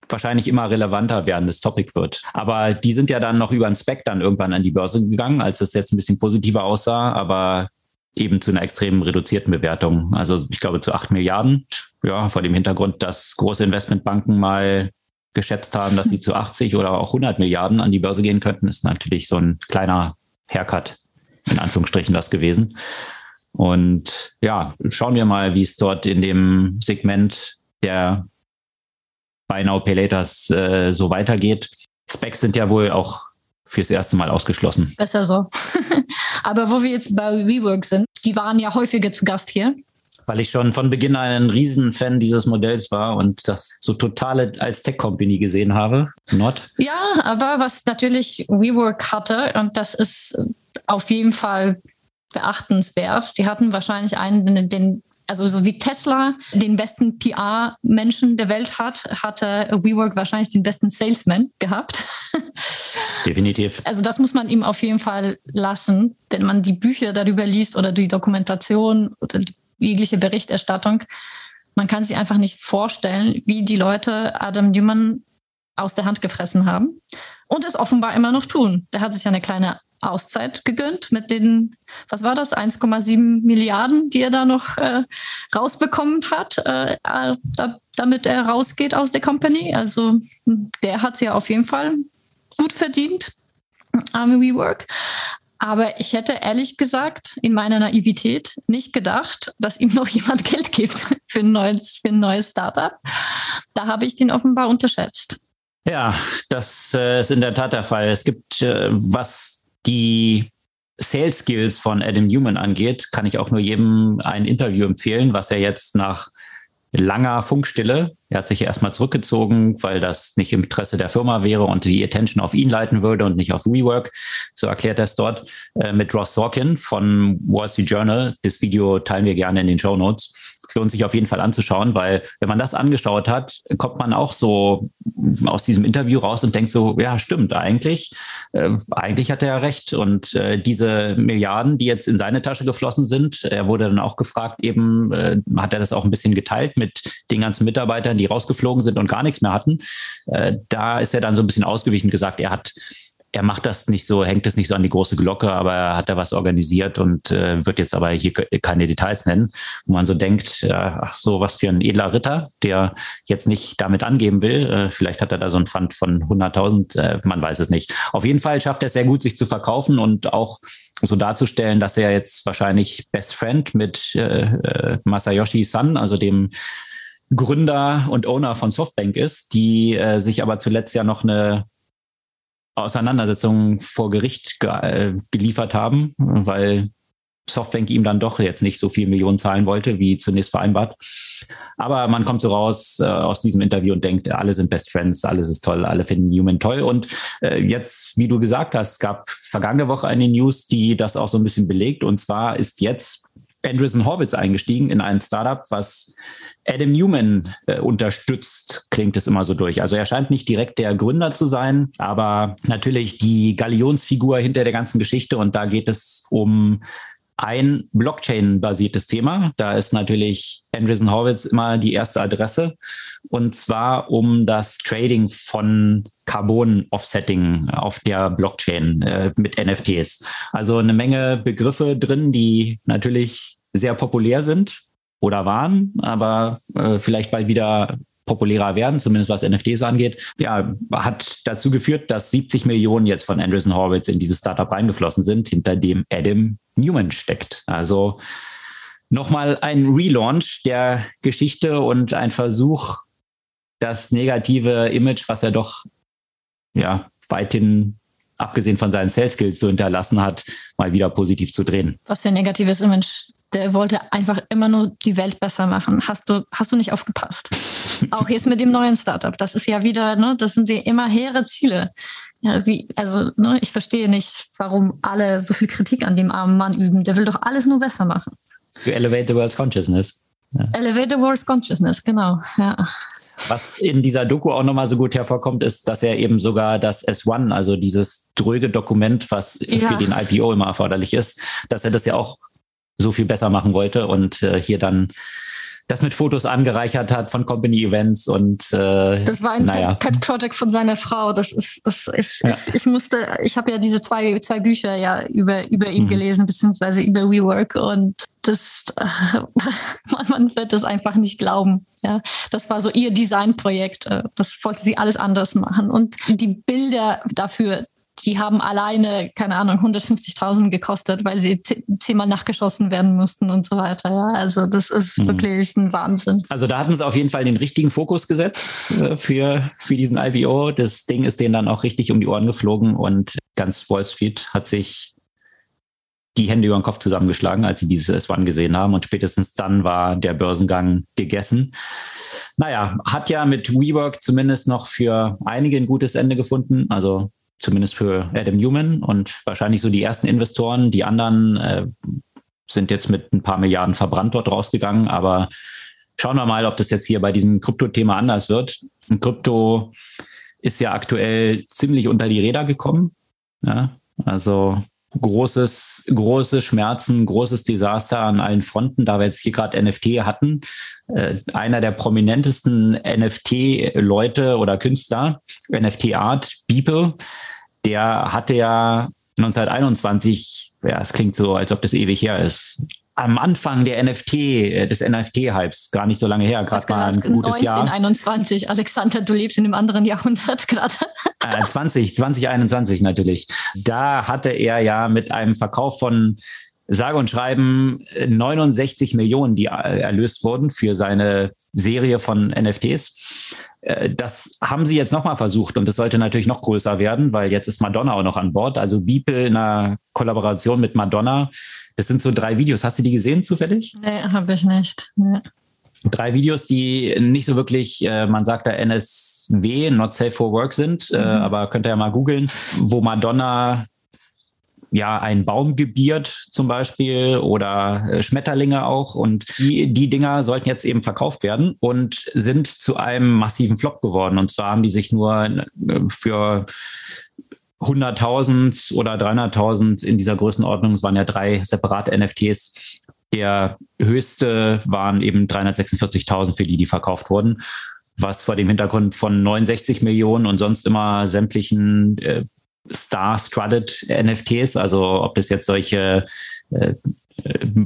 wahrscheinlich immer relevanter werdendes Topic wird. Aber die sind ja dann noch über den Spec dann irgendwann an die Börse gegangen, als es jetzt ein bisschen positiver aussah, aber eben zu einer extrem reduzierten Bewertung. Also ich glaube zu acht Milliarden. Ja, vor dem Hintergrund, dass große Investmentbanken mal geschätzt haben, dass sie zu 80 oder auch 100 Milliarden an die Börse gehen könnten, ist natürlich so ein kleiner Haircut, in Anführungsstrichen, das gewesen. Und ja, schauen wir mal, wie es dort in dem Segment der Buy Now Pay Laters äh, so weitergeht. Specs sind ja wohl auch fürs erste Mal ausgeschlossen. Besser so. Aber wo wir jetzt bei WeWork sind, die waren ja häufiger zu Gast hier. Weil ich schon von Beginn ein Riesenfan dieses Modells war und das so totale als Tech-Company gesehen habe. Not? Ja, aber was natürlich WeWork hatte, und das ist auf jeden Fall beachtenswert. Sie hatten wahrscheinlich einen, den also so wie Tesla den besten PR-Menschen der Welt hat, hatte WeWork wahrscheinlich den besten Salesman gehabt. Definitiv. Also das muss man ihm auf jeden Fall lassen, wenn man die Bücher darüber liest oder die Dokumentation oder die jegliche Berichterstattung. Man kann sich einfach nicht vorstellen, wie die Leute Adam Newman aus der Hand gefressen haben und es offenbar immer noch tun. Der hat sich eine kleine Auszeit gegönnt mit den, was war das, 1,7 Milliarden, die er da noch äh, rausbekommen hat, äh, äh, da, damit er rausgeht aus der Company. Also der hat es ja auf jeden Fall gut verdient, arme WeWork. Aber ich hätte ehrlich gesagt in meiner Naivität nicht gedacht, dass ihm noch jemand Geld gibt für ein neues, für ein neues Startup. Da habe ich den offenbar unterschätzt. Ja, das äh, ist in der Tat der Fall. Es gibt, äh, was die Sales Skills von Adam Newman angeht, kann ich auch nur jedem ein Interview empfehlen, was er jetzt nach langer Funkstille, er hat sich erstmal zurückgezogen, weil das nicht im Interesse der Firma wäre und die Attention auf ihn leiten würde und nicht auf WeWork. So erklärt er es dort äh, mit Ross Sorkin von Wall Street Journal. Das Video teilen wir gerne in den Show Notes. Lohnt sich auf jeden Fall anzuschauen, weil wenn man das angeschaut hat, kommt man auch so aus diesem Interview raus und denkt so, ja, stimmt, eigentlich, äh, eigentlich hat er ja recht. Und äh, diese Milliarden, die jetzt in seine Tasche geflossen sind, er wurde dann auch gefragt, eben äh, hat er das auch ein bisschen geteilt mit den ganzen Mitarbeitern, die rausgeflogen sind und gar nichts mehr hatten. Äh, da ist er dann so ein bisschen ausgewichen und gesagt, er hat er macht das nicht so, hängt es nicht so an die große Glocke, aber er hat da was organisiert und äh, wird jetzt aber hier keine Details nennen, wo man so denkt, äh, ach so, was für ein edler Ritter, der jetzt nicht damit angeben will. Äh, vielleicht hat er da so ein Pfand von 100.000, äh, man weiß es nicht. Auf jeden Fall schafft er es sehr gut, sich zu verkaufen und auch so darzustellen, dass er jetzt wahrscheinlich Best Friend mit äh, äh Masayoshi Sun, also dem Gründer und Owner von Softbank ist, die sich aber zuletzt ja noch eine Auseinandersetzungen vor Gericht ge äh, geliefert haben, weil Softbank ihm dann doch jetzt nicht so viel Millionen zahlen wollte, wie zunächst vereinbart. Aber man kommt so raus äh, aus diesem Interview und denkt, alle sind Best Friends, alles ist toll, alle finden Newman toll. Und äh, jetzt, wie du gesagt hast, gab vergangene Woche eine News, die das auch so ein bisschen belegt. Und zwar ist jetzt Andreessen Horwitz eingestiegen in ein Startup, was Adam Newman äh, unterstützt, klingt es immer so durch. Also er scheint nicht direkt der Gründer zu sein, aber natürlich die Galionsfigur hinter der ganzen Geschichte. Und da geht es um ein Blockchain-basiertes Thema. Da ist natürlich Andreessen Horwitz immer die erste Adresse. Und zwar um das Trading von Carbon-Offsetting auf der Blockchain äh, mit NFTs. Also eine Menge Begriffe drin, die natürlich sehr populär sind oder waren, aber äh, vielleicht bald wieder populärer werden, zumindest was NFTs angeht, ja, hat dazu geführt, dass 70 Millionen jetzt von Andreessen Horowitz in dieses Startup reingeflossen sind, hinter dem Adam Newman steckt. Also nochmal ein Relaunch der Geschichte und ein Versuch, das negative Image, was er doch ja weithin abgesehen von seinen Sales Skills zu hinterlassen hat, mal wieder positiv zu drehen. Was für ein negatives Image der wollte einfach immer nur die Welt besser machen. Hast du, hast du nicht aufgepasst? Auch jetzt mit dem neuen Startup. Das ist ja wieder, ne, das sind ja immer hehre Ziele. Ja, wie, also, ne, ich verstehe nicht, warum alle so viel Kritik an dem armen Mann üben. Der will doch alles nur besser machen. To elevate the world's consciousness. Ja. Elevate the world's consciousness, genau, ja. Was in dieser Doku auch nochmal so gut hervorkommt, ist, dass er eben sogar das S1, also dieses dröge Dokument, was ja. für den IPO immer erforderlich ist, dass er das ja auch so viel besser machen wollte und äh, hier dann das mit Fotos angereichert hat von Company Events und äh, das war ein naja. Pet Project von seiner Frau. Das ist, das ich, ja. ich, ich, musste, ich habe ja diese zwei, zwei Bücher ja über, über ihn mhm. gelesen, beziehungsweise über WeWork und das, äh, man, man wird das einfach nicht glauben. Ja, das war so ihr Designprojekt. Äh, das wollte sie alles anders machen. Und die Bilder dafür, die haben alleine, keine Ahnung, 150.000 gekostet, weil sie zehnmal nachgeschossen werden mussten und so weiter. Ja, also das ist mhm. wirklich ein Wahnsinn. Also da hatten sie auf jeden Fall den richtigen Fokus gesetzt äh, für, für diesen IPO. Das Ding ist denen dann auch richtig um die Ohren geflogen und ganz Wall Street hat sich die Hände über den Kopf zusammengeschlagen, als sie dieses S1 gesehen haben. Und spätestens dann war der Börsengang gegessen. Naja, hat ja mit WeWork zumindest noch für einige ein gutes Ende gefunden. Also zumindest für Adam Newman und wahrscheinlich so die ersten Investoren. Die anderen äh, sind jetzt mit ein paar Milliarden verbrannt dort rausgegangen, aber schauen wir mal, ob das jetzt hier bei diesem Krypto-Thema anders wird. Und Krypto ist ja aktuell ziemlich unter die Räder gekommen. Ja, also großes, große Schmerzen, großes Desaster an allen Fronten, da wir jetzt hier gerade NFT hatten. Äh, einer der prominentesten NFT-Leute oder Künstler, NFT-Art, Beeple, der hatte ja 1921, ja, es klingt so, als ob das ewig her ist, am Anfang der NFT, äh, des NFT-Hypes, gar nicht so lange her, gerade mal ein gutes 19, Jahr. 1921, Alexander, du lebst in einem anderen Jahrhundert gerade. Äh, 20, 2021 natürlich. Da hatte er ja mit einem Verkauf von sage und schreiben 69 Millionen, die erlöst wurden für seine Serie von NFTs. Äh, das haben sie jetzt nochmal versucht und es sollte natürlich noch größer werden, weil jetzt ist Madonna auch noch an Bord. Also Beeple in einer Kollaboration mit Madonna. Das sind so drei Videos. Hast du die gesehen zufällig? Nee, habe ich nicht. Nee. Drei Videos, die nicht so wirklich, äh, man sagt da NSW, Not Safe for Work sind, äh, mhm. aber könnt ihr ja mal googeln, wo Madonna ja ein Baum gebiert zum Beispiel oder äh, Schmetterlinge auch. Und die, die Dinger sollten jetzt eben verkauft werden und sind zu einem massiven Flop geworden. Und zwar haben die sich nur äh, für 100.000 oder 300.000 in dieser Größenordnung, es waren ja drei separate NFTs, der höchste waren eben 346.000 für die, die verkauft wurden. Was vor dem Hintergrund von 69 Millionen und sonst immer sämtlichen äh, Star-Strutted NFTs, also ob das jetzt solche äh,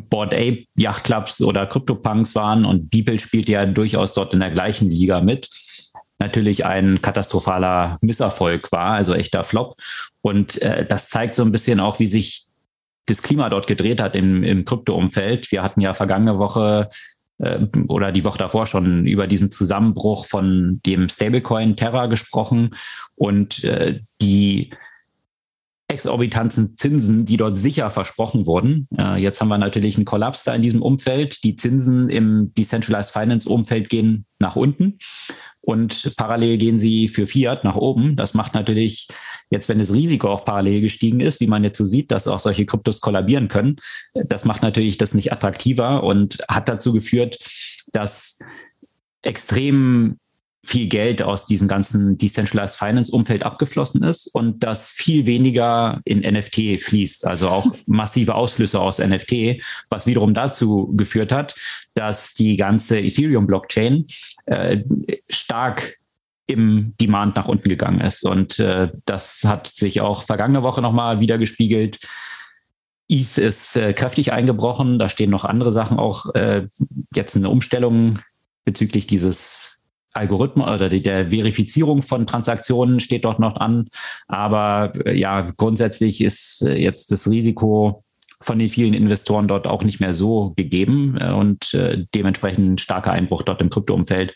Board Ape Yacht Clubs oder CryptoPunks waren und Beeple spielt ja durchaus dort in der gleichen Liga mit. Natürlich ein katastrophaler Misserfolg war, also echter Flop. Und äh, das zeigt so ein bisschen auch, wie sich das Klima dort gedreht hat im, im Krypto-Umfeld. Wir hatten ja vergangene Woche äh, oder die Woche davor schon über diesen Zusammenbruch von dem Stablecoin Terra gesprochen und äh, die exorbitanten Zinsen, die dort sicher versprochen wurden. Äh, jetzt haben wir natürlich einen Kollaps da in diesem Umfeld. Die Zinsen im Decentralized Finance Umfeld gehen nach unten und parallel gehen sie für Fiat nach oben. Das macht natürlich jetzt, wenn das Risiko auch parallel gestiegen ist, wie man jetzt so sieht, dass auch solche Kryptos kollabieren können, das macht natürlich das nicht attraktiver und hat dazu geführt, dass extrem viel Geld aus diesem ganzen Decentralized Finance Umfeld abgeflossen ist und dass viel weniger in NFT fließt, also auch massive Ausflüsse aus NFT, was wiederum dazu geführt hat, dass die ganze Ethereum Blockchain äh, stark im Demand nach unten gegangen ist. Und äh, das hat sich auch vergangene Woche nochmal wieder gespiegelt. ETH ist äh, kräftig eingebrochen. Da stehen noch andere Sachen auch äh, jetzt eine Umstellung bezüglich dieses Algorithmus oder der Verifizierung von Transaktionen steht dort noch an. Aber äh, ja, grundsätzlich ist äh, jetzt das Risiko von den vielen Investoren dort auch nicht mehr so gegeben äh, und dementsprechend starker Einbruch dort im Kryptoumfeld.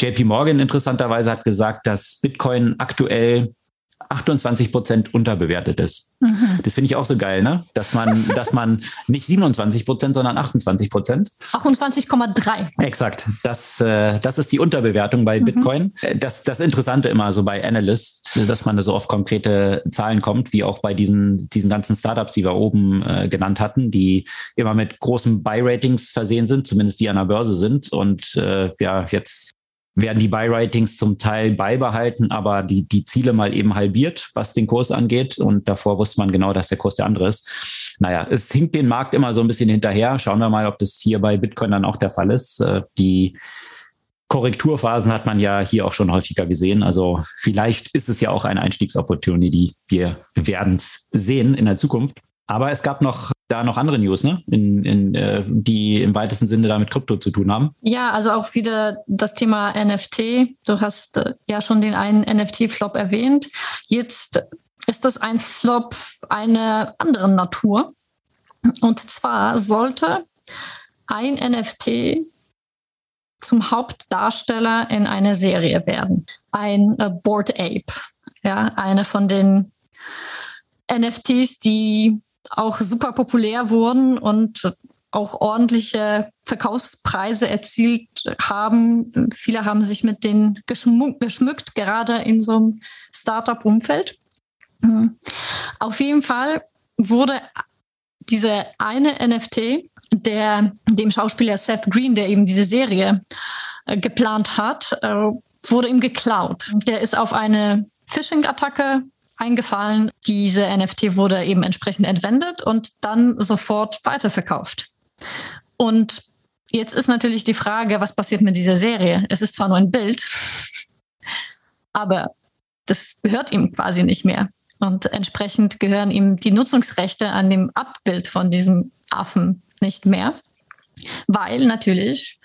JP Morgan interessanterweise hat gesagt, dass Bitcoin aktuell 28 Prozent unterbewertet ist. Mhm. Das finde ich auch so geil, ne? Dass man, dass man nicht 27 Prozent, sondern 28 Prozent. 28,3. Exakt. Das, äh, das ist die Unterbewertung bei mhm. Bitcoin. Das, das Interessante immer so bei Analysts, dass man da so auf konkrete Zahlen kommt, wie auch bei diesen, diesen ganzen Startups, die wir oben äh, genannt hatten, die immer mit großen Buy-Ratings versehen sind, zumindest die an der Börse sind und äh, ja, jetzt werden die Buy-Ratings zum Teil beibehalten, aber die, die Ziele mal eben halbiert, was den Kurs angeht. Und davor wusste man genau, dass der Kurs der andere ist. Naja, es hinkt den Markt immer so ein bisschen hinterher. Schauen wir mal, ob das hier bei Bitcoin dann auch der Fall ist. Äh, die Korrekturphasen hat man ja hier auch schon häufiger gesehen. Also vielleicht ist es ja auch eine Einstiegsopportunity. Wir werden es sehen in der Zukunft. Aber es gab noch da noch andere News, ne? In, in, äh, die im weitesten Sinne da mit Krypto zu tun haben. Ja, also auch wieder das Thema NFT. Du hast äh, ja schon den einen NFT-Flop erwähnt. Jetzt ist das ein Flop einer anderen Natur. Und zwar sollte ein NFT zum Hauptdarsteller in einer Serie werden. Ein äh, Board Ape. Ja, eine von den NFTs, die auch super populär wurden und auch ordentliche Verkaufspreise erzielt haben. Viele haben sich mit denen geschmückt, geschmückt gerade in so einem Startup-Umfeld. Mhm. Auf jeden Fall wurde diese eine NFT, der dem Schauspieler Seth Green, der eben diese Serie äh, geplant hat, äh, wurde ihm geklaut. Der ist auf eine Phishing-Attacke eingefallen. Diese NFT wurde eben entsprechend entwendet und dann sofort weiterverkauft. Und jetzt ist natürlich die Frage, was passiert mit dieser Serie? Es ist zwar nur ein Bild, aber das gehört ihm quasi nicht mehr. Und entsprechend gehören ihm die Nutzungsrechte an dem Abbild von diesem Affen nicht mehr, weil natürlich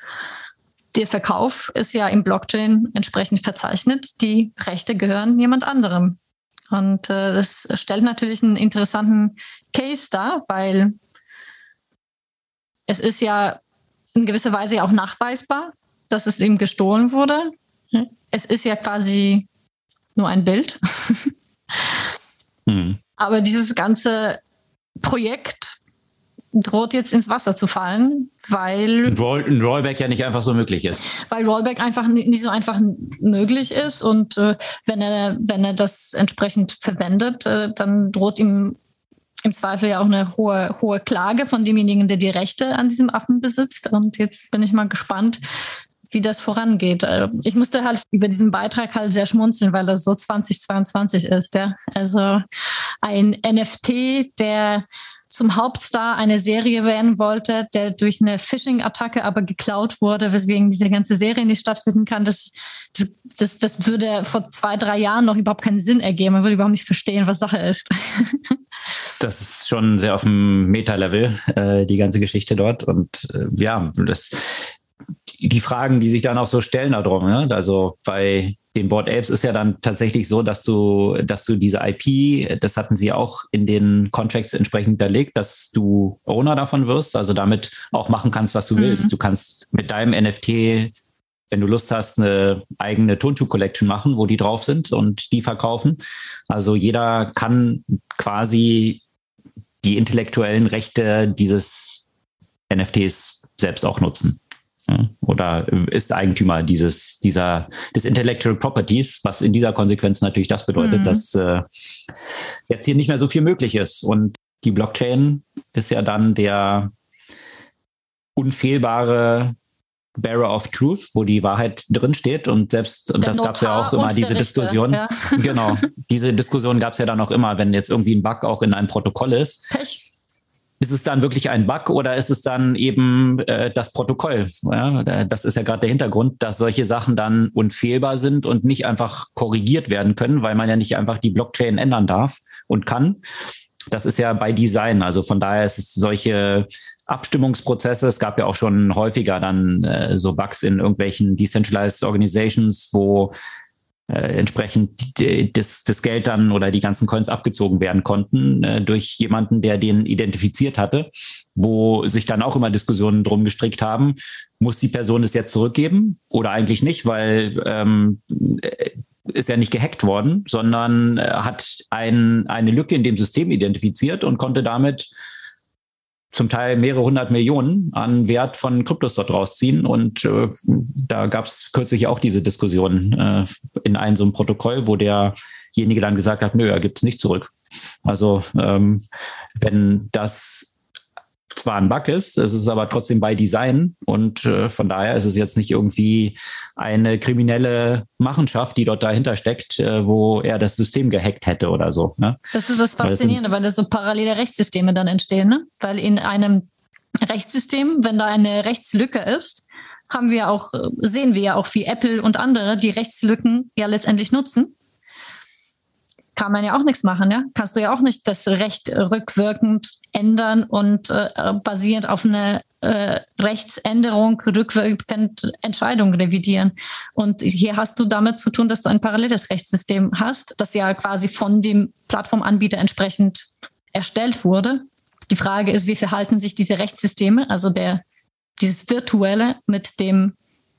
der Verkauf ist ja im Blockchain entsprechend verzeichnet. Die Rechte gehören jemand anderem. Und äh, das stellt natürlich einen interessanten Case dar, weil es ist ja in gewisser Weise auch nachweisbar, dass es ihm gestohlen wurde. Es ist ja quasi nur ein Bild. mhm. Aber dieses ganze Projekt droht jetzt ins Wasser zu fallen, weil ein, Roll, ein Rollback ja nicht einfach so möglich ist. Weil Rollback einfach nicht so einfach möglich ist und äh, wenn er wenn er das entsprechend verwendet, äh, dann droht ihm im Zweifel ja auch eine hohe, hohe Klage von demjenigen, der die Rechte an diesem Affen besitzt. Und jetzt bin ich mal gespannt, wie das vorangeht. Äh, ich musste halt über diesen Beitrag halt sehr schmunzeln, weil das so 2022 ist. Ja? Also ein NFT, der zum Hauptstar einer Serie werden wollte, der durch eine Phishing-Attacke aber geklaut wurde, weswegen diese ganze Serie nicht stattfinden kann. Das, das, das würde vor zwei, drei Jahren noch überhaupt keinen Sinn ergeben. Man würde überhaupt nicht verstehen, was Sache ist. Das ist schon sehr auf dem Meta-Level, äh, die ganze Geschichte dort. Und äh, ja, das, die Fragen, die sich dann auch so stellen darum. Ne? Also bei den Board Apes ist ja dann tatsächlich so, dass du, dass du diese IP, das hatten sie auch in den Contracts entsprechend hinterlegt, dass du Owner davon wirst, also damit auch machen kannst, was du mhm. willst. Du kannst mit deinem NFT, wenn du Lust hast, eine eigene Turnschuh-Collection machen, wo die drauf sind und die verkaufen. Also jeder kann quasi die intellektuellen Rechte dieses NFTs selbst auch nutzen oder ist Eigentümer dieses, dieser, des Intellectual Properties, was in dieser Konsequenz natürlich das bedeutet, mhm. dass äh, jetzt hier nicht mehr so viel möglich ist. Und die Blockchain ist ja dann der unfehlbare Bearer of Truth, wo die Wahrheit drin steht und selbst und das gab es ja auch immer diese Diskussion. Ja. Genau, diese Diskussion gab es ja dann auch immer, wenn jetzt irgendwie ein Bug auch in einem Protokoll ist. Pech ist es dann wirklich ein Bug oder ist es dann eben äh, das Protokoll? Ja, das ist ja gerade der Hintergrund, dass solche Sachen dann unfehlbar sind und nicht einfach korrigiert werden können, weil man ja nicht einfach die Blockchain ändern darf und kann. Das ist ja bei Design. Also von daher ist es solche Abstimmungsprozesse. Es gab ja auch schon häufiger dann äh, so Bugs in irgendwelchen Decentralized Organizations, wo äh, entsprechend das, das Geld dann oder die ganzen Coins abgezogen werden konnten äh, durch jemanden, der den identifiziert hatte, wo sich dann auch immer Diskussionen drum gestrickt haben, muss die Person es jetzt zurückgeben oder eigentlich nicht, weil ähm, äh, ist ja nicht gehackt worden, sondern äh, hat ein, eine Lücke in dem System identifiziert und konnte damit zum Teil mehrere hundert Millionen an Wert von Kryptos dort rausziehen. Und äh, da gab es kürzlich auch diese Diskussion äh, in einem so einem Protokoll, wo derjenige dann gesagt hat, nö, er gibt es nicht zurück. Also ähm, wenn das zwar ein Bug ist, es ist aber trotzdem bei Design und äh, von daher ist es jetzt nicht irgendwie eine kriminelle Machenschaft, die dort dahinter steckt, äh, wo er das System gehackt hätte oder so. Ne? Das ist das Faszinierende, weil das so parallele Rechtssysteme dann entstehen, ne? weil in einem Rechtssystem, wenn da eine Rechtslücke ist, haben wir auch, sehen wir ja auch, wie Apple und andere die Rechtslücken ja letztendlich nutzen kann man ja auch nichts machen, ja. Kannst du ja auch nicht das Recht rückwirkend ändern und äh, basierend auf eine äh, Rechtsänderung rückwirkend Entscheidungen revidieren. Und hier hast du damit zu tun, dass du ein paralleles Rechtssystem hast, das ja quasi von dem Plattformanbieter entsprechend erstellt wurde. Die Frage ist, wie verhalten sich diese Rechtssysteme, also der, dieses virtuelle mit dem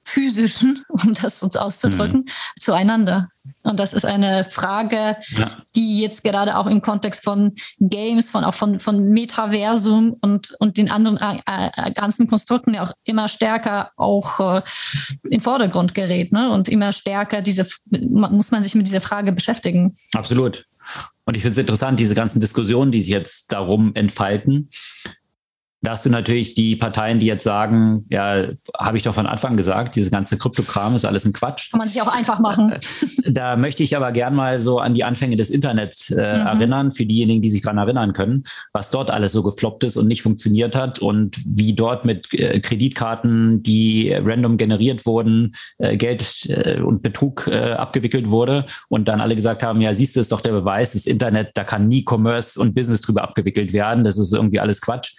physischen, um das uns auszudrücken, mhm. zueinander. Und das ist eine Frage, ja. die jetzt gerade auch im Kontext von Games, von auch von, von Metaversum und, und den anderen äh, äh, ganzen Konstrukten ja auch immer stärker auch äh, in Vordergrund gerät. Ne? Und immer stärker diese, muss man sich mit dieser Frage beschäftigen. Absolut. Und ich finde es interessant, diese ganzen Diskussionen, die sich jetzt darum entfalten, da hast du natürlich die Parteien, die jetzt sagen, ja, habe ich doch von Anfang gesagt, diese ganze Kryptokram ist alles ein Quatsch. Kann man sich auch einfach machen. Da möchte ich aber gern mal so an die Anfänge des Internets äh, mhm. erinnern, für diejenigen, die sich daran erinnern können, was dort alles so gefloppt ist und nicht funktioniert hat und wie dort mit äh, Kreditkarten, die random generiert wurden, äh, Geld äh, und Betrug äh, abgewickelt wurde und dann alle gesagt haben, ja, siehst du, ist doch der Beweis, das Internet, da kann nie Commerce und Business drüber abgewickelt werden, das ist irgendwie alles Quatsch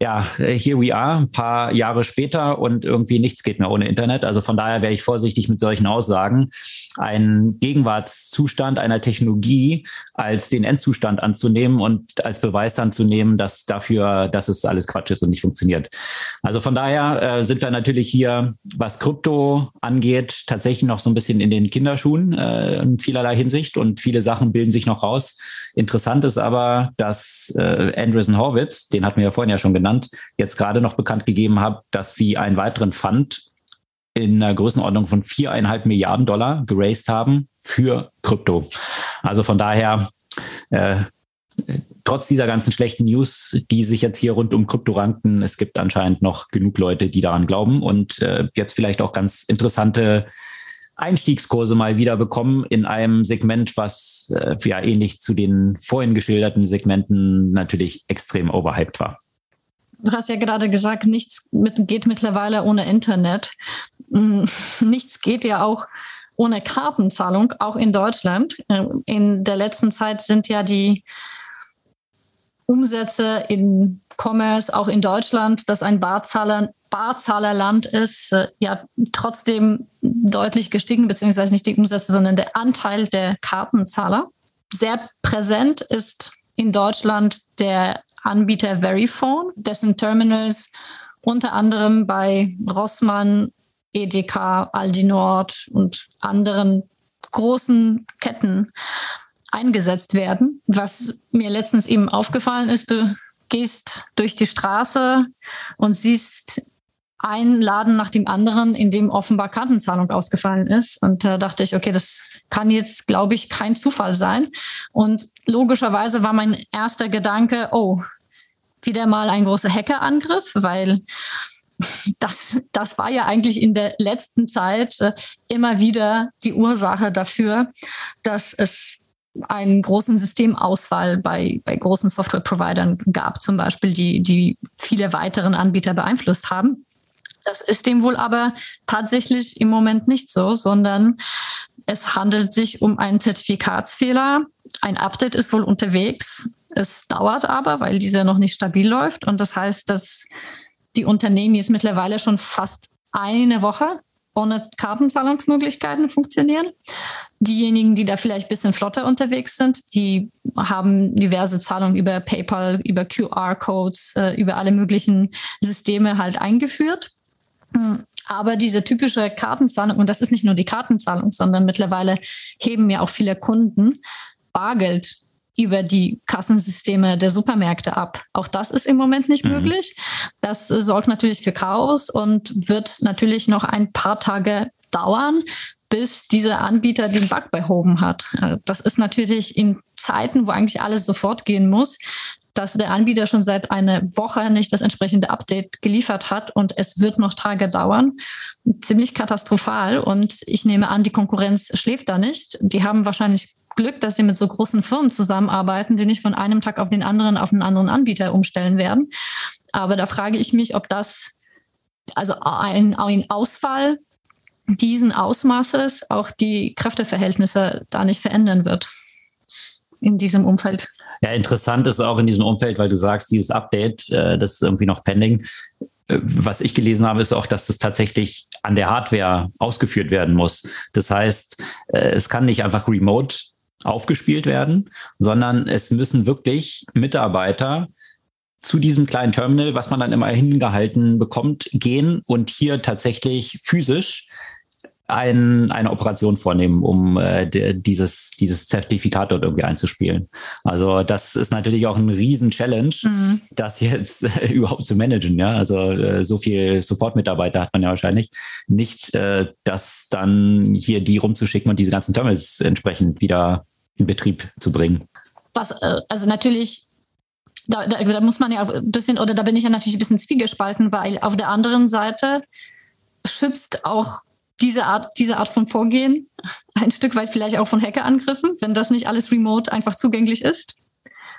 ja, here we are, ein paar Jahre später und irgendwie nichts geht mehr ohne Internet. Also von daher wäre ich vorsichtig mit solchen Aussagen. Ein Gegenwartszustand einer Technologie als den Endzustand anzunehmen und als Beweis dann zu nehmen, dass dafür, dass es alles Quatsch ist und nicht funktioniert. Also von daher äh, sind wir natürlich hier, was Krypto angeht, tatsächlich noch so ein bisschen in den Kinderschuhen äh, in vielerlei Hinsicht und viele Sachen bilden sich noch raus. Interessant ist aber, dass äh, Andreessen Horwitz, den hatten wir ja vorhin ja schon genannt, jetzt gerade noch bekannt gegeben hat, dass sie einen weiteren Fund in einer Größenordnung von viereinhalb Milliarden Dollar geraced haben für Krypto. Also von daher äh, trotz dieser ganzen schlechten News, die sich jetzt hier rund um Krypto ranken, es gibt anscheinend noch genug Leute, die daran glauben und äh, jetzt vielleicht auch ganz interessante Einstiegskurse mal wieder bekommen in einem Segment, was äh, ja ähnlich zu den vorhin geschilderten Segmenten natürlich extrem overhyped war. Du hast ja gerade gesagt, nichts geht mittlerweile ohne Internet. Hm, nichts geht ja auch ohne Kartenzahlung, auch in Deutschland. Äh, in der letzten Zeit sind ja die Umsätze in Commerce, auch in Deutschland, das ein Barzahler, Barzahlerland ist, äh, ja trotzdem deutlich gestiegen, beziehungsweise nicht die Umsätze, sondern der Anteil der Kartenzahler. Sehr präsent ist in Deutschland der Anbieter Verifone, dessen Terminals unter anderem bei Rossmann, Edeka, Aldi Nord und anderen großen Ketten eingesetzt werden. Was mir letztens eben aufgefallen ist, du gehst durch die Straße und siehst einen Laden nach dem anderen, in dem offenbar Kartenzahlung ausgefallen ist. Und da dachte ich, okay, das kann jetzt, glaube ich, kein Zufall sein. Und logischerweise war mein erster Gedanke, oh, wieder mal ein großer Hackerangriff, weil das, das war ja eigentlich in der letzten Zeit äh, immer wieder die Ursache dafür, dass es einen großen Systemausfall bei, bei großen Software-Providern gab, zum Beispiel, die, die viele weiteren Anbieter beeinflusst haben. Das ist dem wohl aber tatsächlich im Moment nicht so, sondern es handelt sich um einen Zertifikatsfehler. Ein Update ist wohl unterwegs. Es dauert aber, weil dieser noch nicht stabil läuft. Und das heißt, dass die Unternehmen jetzt mittlerweile schon fast eine Woche ohne Kartenzahlungsmöglichkeiten funktionieren. Diejenigen, die da vielleicht ein bisschen flotter unterwegs sind, die haben diverse Zahlungen über PayPal, über QR-Codes, äh, über alle möglichen Systeme halt eingeführt. Hm, aber diese typische Kartenzahlung, und das ist nicht nur die Kartenzahlung, sondern mittlerweile heben ja auch viele Kunden Bargeld über die Kassensysteme der Supermärkte ab. Auch das ist im Moment nicht mhm. möglich. Das sorgt natürlich für Chaos und wird natürlich noch ein paar Tage dauern, bis dieser Anbieter den Bug behoben hat. Äh, das ist natürlich in Zeiten, wo eigentlich alles sofort gehen muss, dass der Anbieter schon seit einer Woche nicht das entsprechende Update geliefert hat und es wird noch Tage dauern. Ziemlich katastrophal und ich nehme an, die Konkurrenz schläft da nicht. Die haben wahrscheinlich Glück, dass sie mit so großen Firmen zusammenarbeiten, die nicht von einem Tag auf den anderen auf einen anderen Anbieter umstellen werden. Aber da frage ich mich, ob das, also ein, ein Ausfall diesen Ausmaßes auch die Kräfteverhältnisse da nicht verändern wird in diesem Umfeld. Ja, interessant ist auch in diesem Umfeld, weil du sagst, dieses Update, äh, das ist irgendwie noch pending. Äh, was ich gelesen habe, ist auch, dass das tatsächlich an der Hardware ausgeführt werden muss. Das heißt, äh, es kann nicht einfach remote aufgespielt werden, sondern es müssen wirklich Mitarbeiter zu diesem kleinen Terminal, was man dann immer hingehalten bekommt, gehen und hier tatsächlich physisch ein, eine Operation vornehmen, um äh, dieses, dieses Zertifikat dort irgendwie einzuspielen. Also das ist natürlich auch ein Riesen-Challenge, mhm. das jetzt äh, überhaupt zu managen. Ja, also äh, so viel Support-Mitarbeiter hat man ja wahrscheinlich nicht, äh, das dann hier die rumzuschicken und diese ganzen Terminals entsprechend wieder in Betrieb zu bringen. Was, äh, also natürlich da, da, da, muss man ja ein bisschen, oder da bin ich ja natürlich ein bisschen zwiegespalten, weil auf der anderen Seite schützt auch diese Art, diese Art von Vorgehen ein Stück weit vielleicht auch von Hackerangriffen, wenn das nicht alles remote einfach zugänglich ist.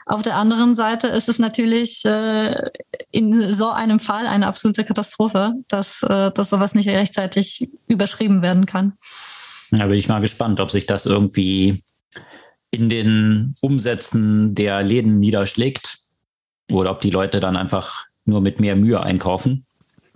Auf der anderen Seite ist es natürlich äh, in so einem Fall eine absolute Katastrophe, dass, äh, dass sowas nicht rechtzeitig überschrieben werden kann. Da bin ich mal gespannt, ob sich das irgendwie in den Umsätzen der Läden niederschlägt oder ob die Leute dann einfach nur mit mehr Mühe einkaufen.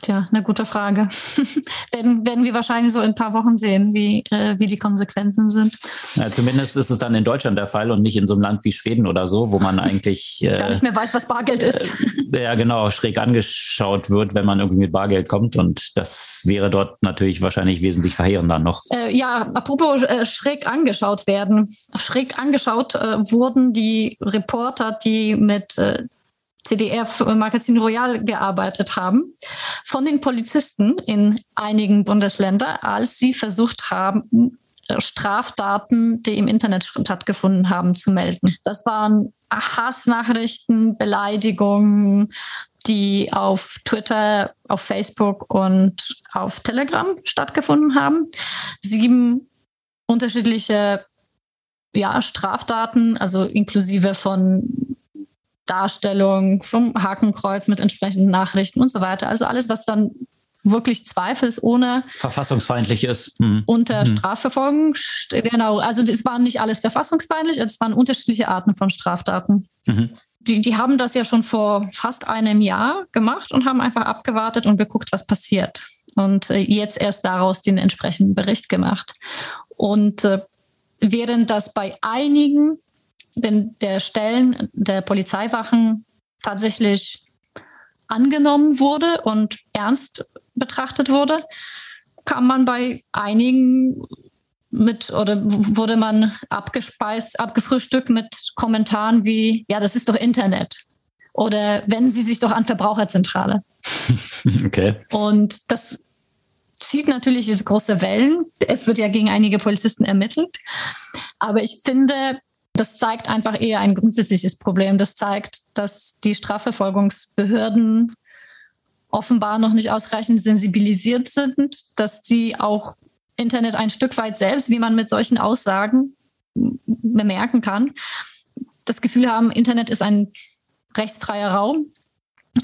Tja, eine gute Frage. werden, werden wir wahrscheinlich so in ein paar Wochen sehen, wie, äh, wie die Konsequenzen sind. Ja, zumindest ist es dann in Deutschland der Fall und nicht in so einem Land wie Schweden oder so, wo man eigentlich äh, gar nicht mehr weiß, was Bargeld ist. Äh, ja, genau, schräg angeschaut wird, wenn man irgendwie mit Bargeld kommt. Und das wäre dort natürlich wahrscheinlich wesentlich verheerender noch. Äh, ja, apropos äh, schräg angeschaut werden. Schräg angeschaut äh, wurden die Reporter, die mit CDR-Magazin Royal gearbeitet haben, von den Polizisten in einigen Bundesländern, als sie versucht haben, Straftaten, die im Internet stattgefunden haben, zu melden. Das waren Hassnachrichten, Beleidigungen, die auf Twitter, auf Facebook und auf Telegram stattgefunden haben. Sieben unterschiedliche ja, Straftaten, also inklusive von Darstellung, vom Hakenkreuz mit entsprechenden Nachrichten und so weiter. Also alles, was dann wirklich zweifelsohne verfassungsfeindlich ist. Mhm. Unter mhm. Strafverfolgung, genau. Also es waren nicht alles verfassungsfeindlich, es waren unterschiedliche Arten von Straftaten. Mhm. Die, die haben das ja schon vor fast einem Jahr gemacht und haben einfach abgewartet und geguckt, was passiert. Und äh, jetzt erst daraus den entsprechenden Bericht gemacht. Und äh, während das bei einigen den, der Stellen der Polizeiwachen tatsächlich angenommen wurde und ernst betrachtet wurde, kam man bei einigen mit oder wurde man abgespeist, abgefrühstückt mit Kommentaren wie, ja, das ist doch Internet. Oder wenden Sie sich doch an Verbraucherzentrale. Okay. Und das zieht natürlich große Wellen. Es wird ja gegen einige Polizisten ermittelt. Aber ich finde, das zeigt einfach eher ein grundsätzliches Problem. Das zeigt, dass die Strafverfolgungsbehörden offenbar noch nicht ausreichend sensibilisiert sind, dass sie auch Internet ein Stück weit selbst, wie man mit solchen Aussagen bemerken kann, das Gefühl haben, Internet ist ein rechtsfreier Raum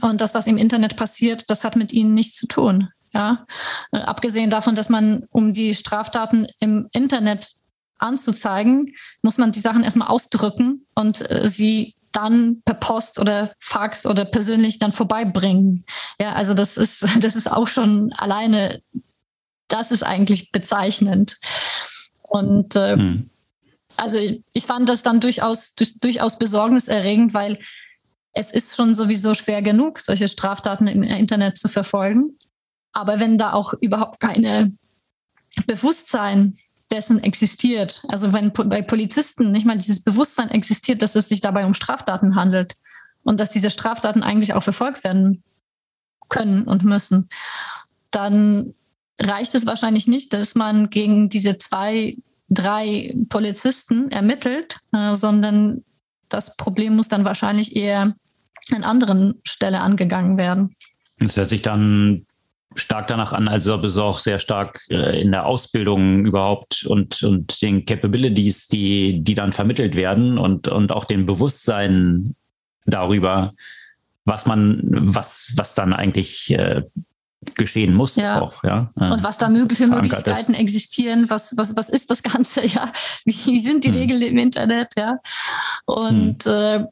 und das, was im Internet passiert, das hat mit ihnen nichts zu tun. Ja, abgesehen davon, dass man, um die Straftaten im Internet anzuzeigen, muss man die Sachen erstmal ausdrücken und äh, sie dann per Post oder Fax oder persönlich dann vorbeibringen. Ja, also das ist, das ist auch schon alleine, das ist eigentlich bezeichnend. Und äh, hm. also ich, ich, fand das dann durchaus, durch, durchaus besorgniserregend, weil es ist schon sowieso schwer genug, solche Straftaten im Internet zu verfolgen. Aber wenn da auch überhaupt keine Bewusstsein dessen existiert. Also wenn bei Polizisten nicht mal dieses Bewusstsein existiert, dass es sich dabei um Straftaten handelt und dass diese Straftaten eigentlich auch verfolgt werden können und müssen, dann reicht es wahrscheinlich nicht, dass man gegen diese zwei, drei Polizisten ermittelt, äh, sondern das Problem muss dann wahrscheinlich eher an anderen Stelle angegangen werden. Es hört sich dann stark danach an, als ob es auch sehr stark äh, in der Ausbildung überhaupt und, und den Capabilities, die, die dann vermittelt werden und, und auch dem Bewusstsein darüber, was man, was, was dann eigentlich äh, geschehen muss ja. auch, ja. Und was da für Möglichkeiten ist. existieren, was, was, was ist das Ganze, ja? Wie sind die hm. Regeln im Internet, ja? Und hm. äh,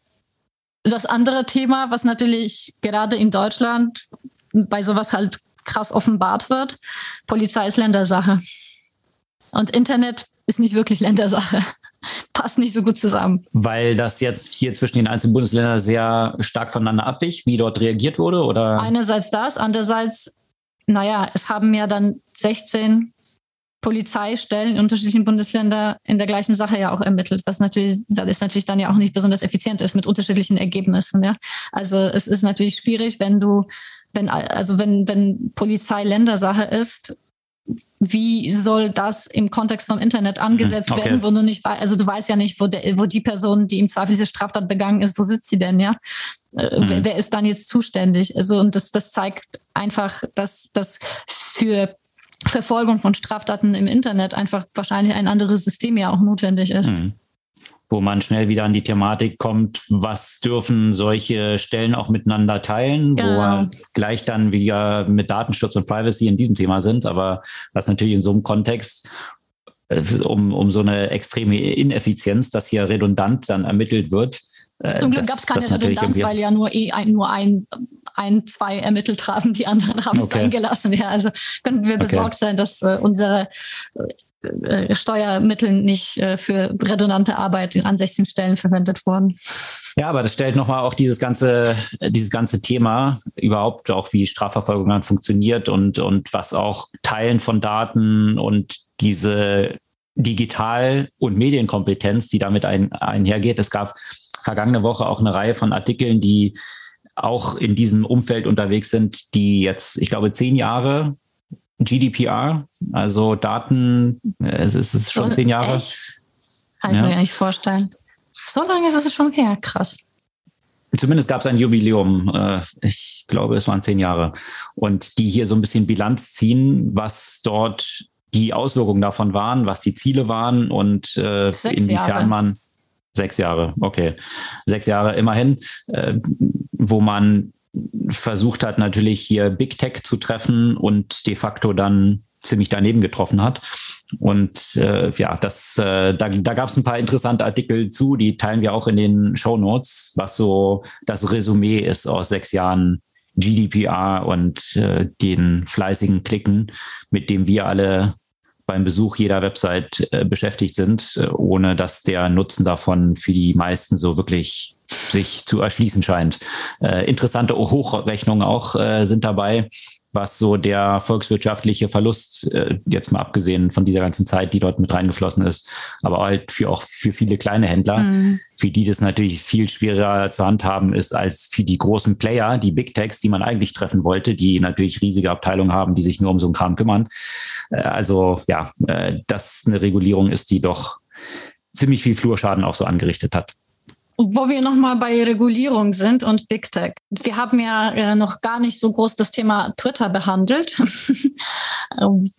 das andere Thema, was natürlich gerade in Deutschland bei sowas halt krass offenbart wird. Polizei ist Ländersache. Und Internet ist nicht wirklich Ländersache. Passt nicht so gut zusammen. Weil das jetzt hier zwischen den einzelnen Bundesländern sehr stark voneinander abwich, wie dort reagiert wurde? Oder? Einerseits das, andererseits, naja, es haben ja dann 16 Polizeistellen in unterschiedlichen Bundesländern in der gleichen Sache ja auch ermittelt, was natürlich, das natürlich dann ja auch nicht besonders effizient ist mit unterschiedlichen Ergebnissen. Ja. Also es ist natürlich schwierig, wenn du wenn, also wenn, wenn Polizei Ländersache ist, wie soll das im Kontext vom Internet angesetzt okay. werden, wo du nicht weißt, also du weißt ja nicht, wo, der, wo die Person, die im Zweifel diese Straftat begangen ist, wo sitzt sie denn, ja? Äh, mhm. Wer, wer, ist dann jetzt zuständig? Also, und das, das zeigt einfach, dass das für Verfolgung von Straftaten im Internet einfach wahrscheinlich ein anderes System ja auch notwendig ist. Mhm wo man schnell wieder an die Thematik kommt, was dürfen solche Stellen auch miteinander teilen, genau. wo wir gleich dann wieder mit Datenschutz und Privacy in diesem Thema sind, aber was natürlich in so einem Kontext äh, um, um so eine extreme Ineffizienz, dass hier redundant dann ermittelt wird. Äh, Zum Glück gab es keine Redundanz, weil ja nur, eh ein, nur ein, ein, zwei ermittelt haben, die anderen haben okay. es eingelassen. Ja, also können wir besorgt okay. sein, dass äh, unsere äh, Steuermittel nicht äh, für redundante Arbeit an 16 Stellen verwendet wurden. Ja, aber das stellt nochmal auch dieses ganze, dieses ganze Thema überhaupt auch, wie Strafverfolgung dann funktioniert und, und was auch Teilen von Daten und diese Digital- und Medienkompetenz, die damit ein, einhergeht. Es gab vergangene Woche auch eine Reihe von Artikeln, die auch in diesem Umfeld unterwegs sind, die jetzt, ich glaube, zehn Jahre GDPR, also Daten, äh, es ist schon zehn Jahre. Echt? Kann ich ja. mir gar nicht vorstellen. So lange ist es schon her, krass. Zumindest gab es ein Jubiläum, äh, ich glaube, es waren zehn Jahre. Und die hier so ein bisschen Bilanz ziehen, was dort die Auswirkungen davon waren, was die Ziele waren und äh, inwiefern Jahre. man sechs Jahre, okay, sechs Jahre immerhin, wo man versucht hat, natürlich hier Big Tech zu treffen und de facto dann ziemlich daneben getroffen hat. Und äh, ja, das, äh, da, da gab es ein paar interessante Artikel zu, die teilen wir auch in den Show Notes, was so das Resümee ist aus sechs Jahren GDPR und äh, den fleißigen Klicken, mit dem wir alle beim Besuch jeder Website äh, beschäftigt sind, äh, ohne dass der Nutzen davon für die meisten so wirklich sich zu erschließen scheint. Äh, interessante Hochrechnungen auch äh, sind dabei was so der volkswirtschaftliche Verlust, äh, jetzt mal abgesehen von dieser ganzen Zeit, die dort mit reingeflossen ist, aber halt für auch für viele kleine Händler, mhm. für die das natürlich viel schwerer zu handhaben ist als für die großen Player, die Big Techs, die man eigentlich treffen wollte, die natürlich riesige Abteilungen haben, die sich nur um so einen Kram kümmern. Äh, also ja, äh, das eine Regulierung ist, die doch ziemlich viel Flurschaden auch so angerichtet hat. Wo wir nochmal bei Regulierung sind und Big Tech. Wir haben ja äh, noch gar nicht so groß das Thema Twitter behandelt.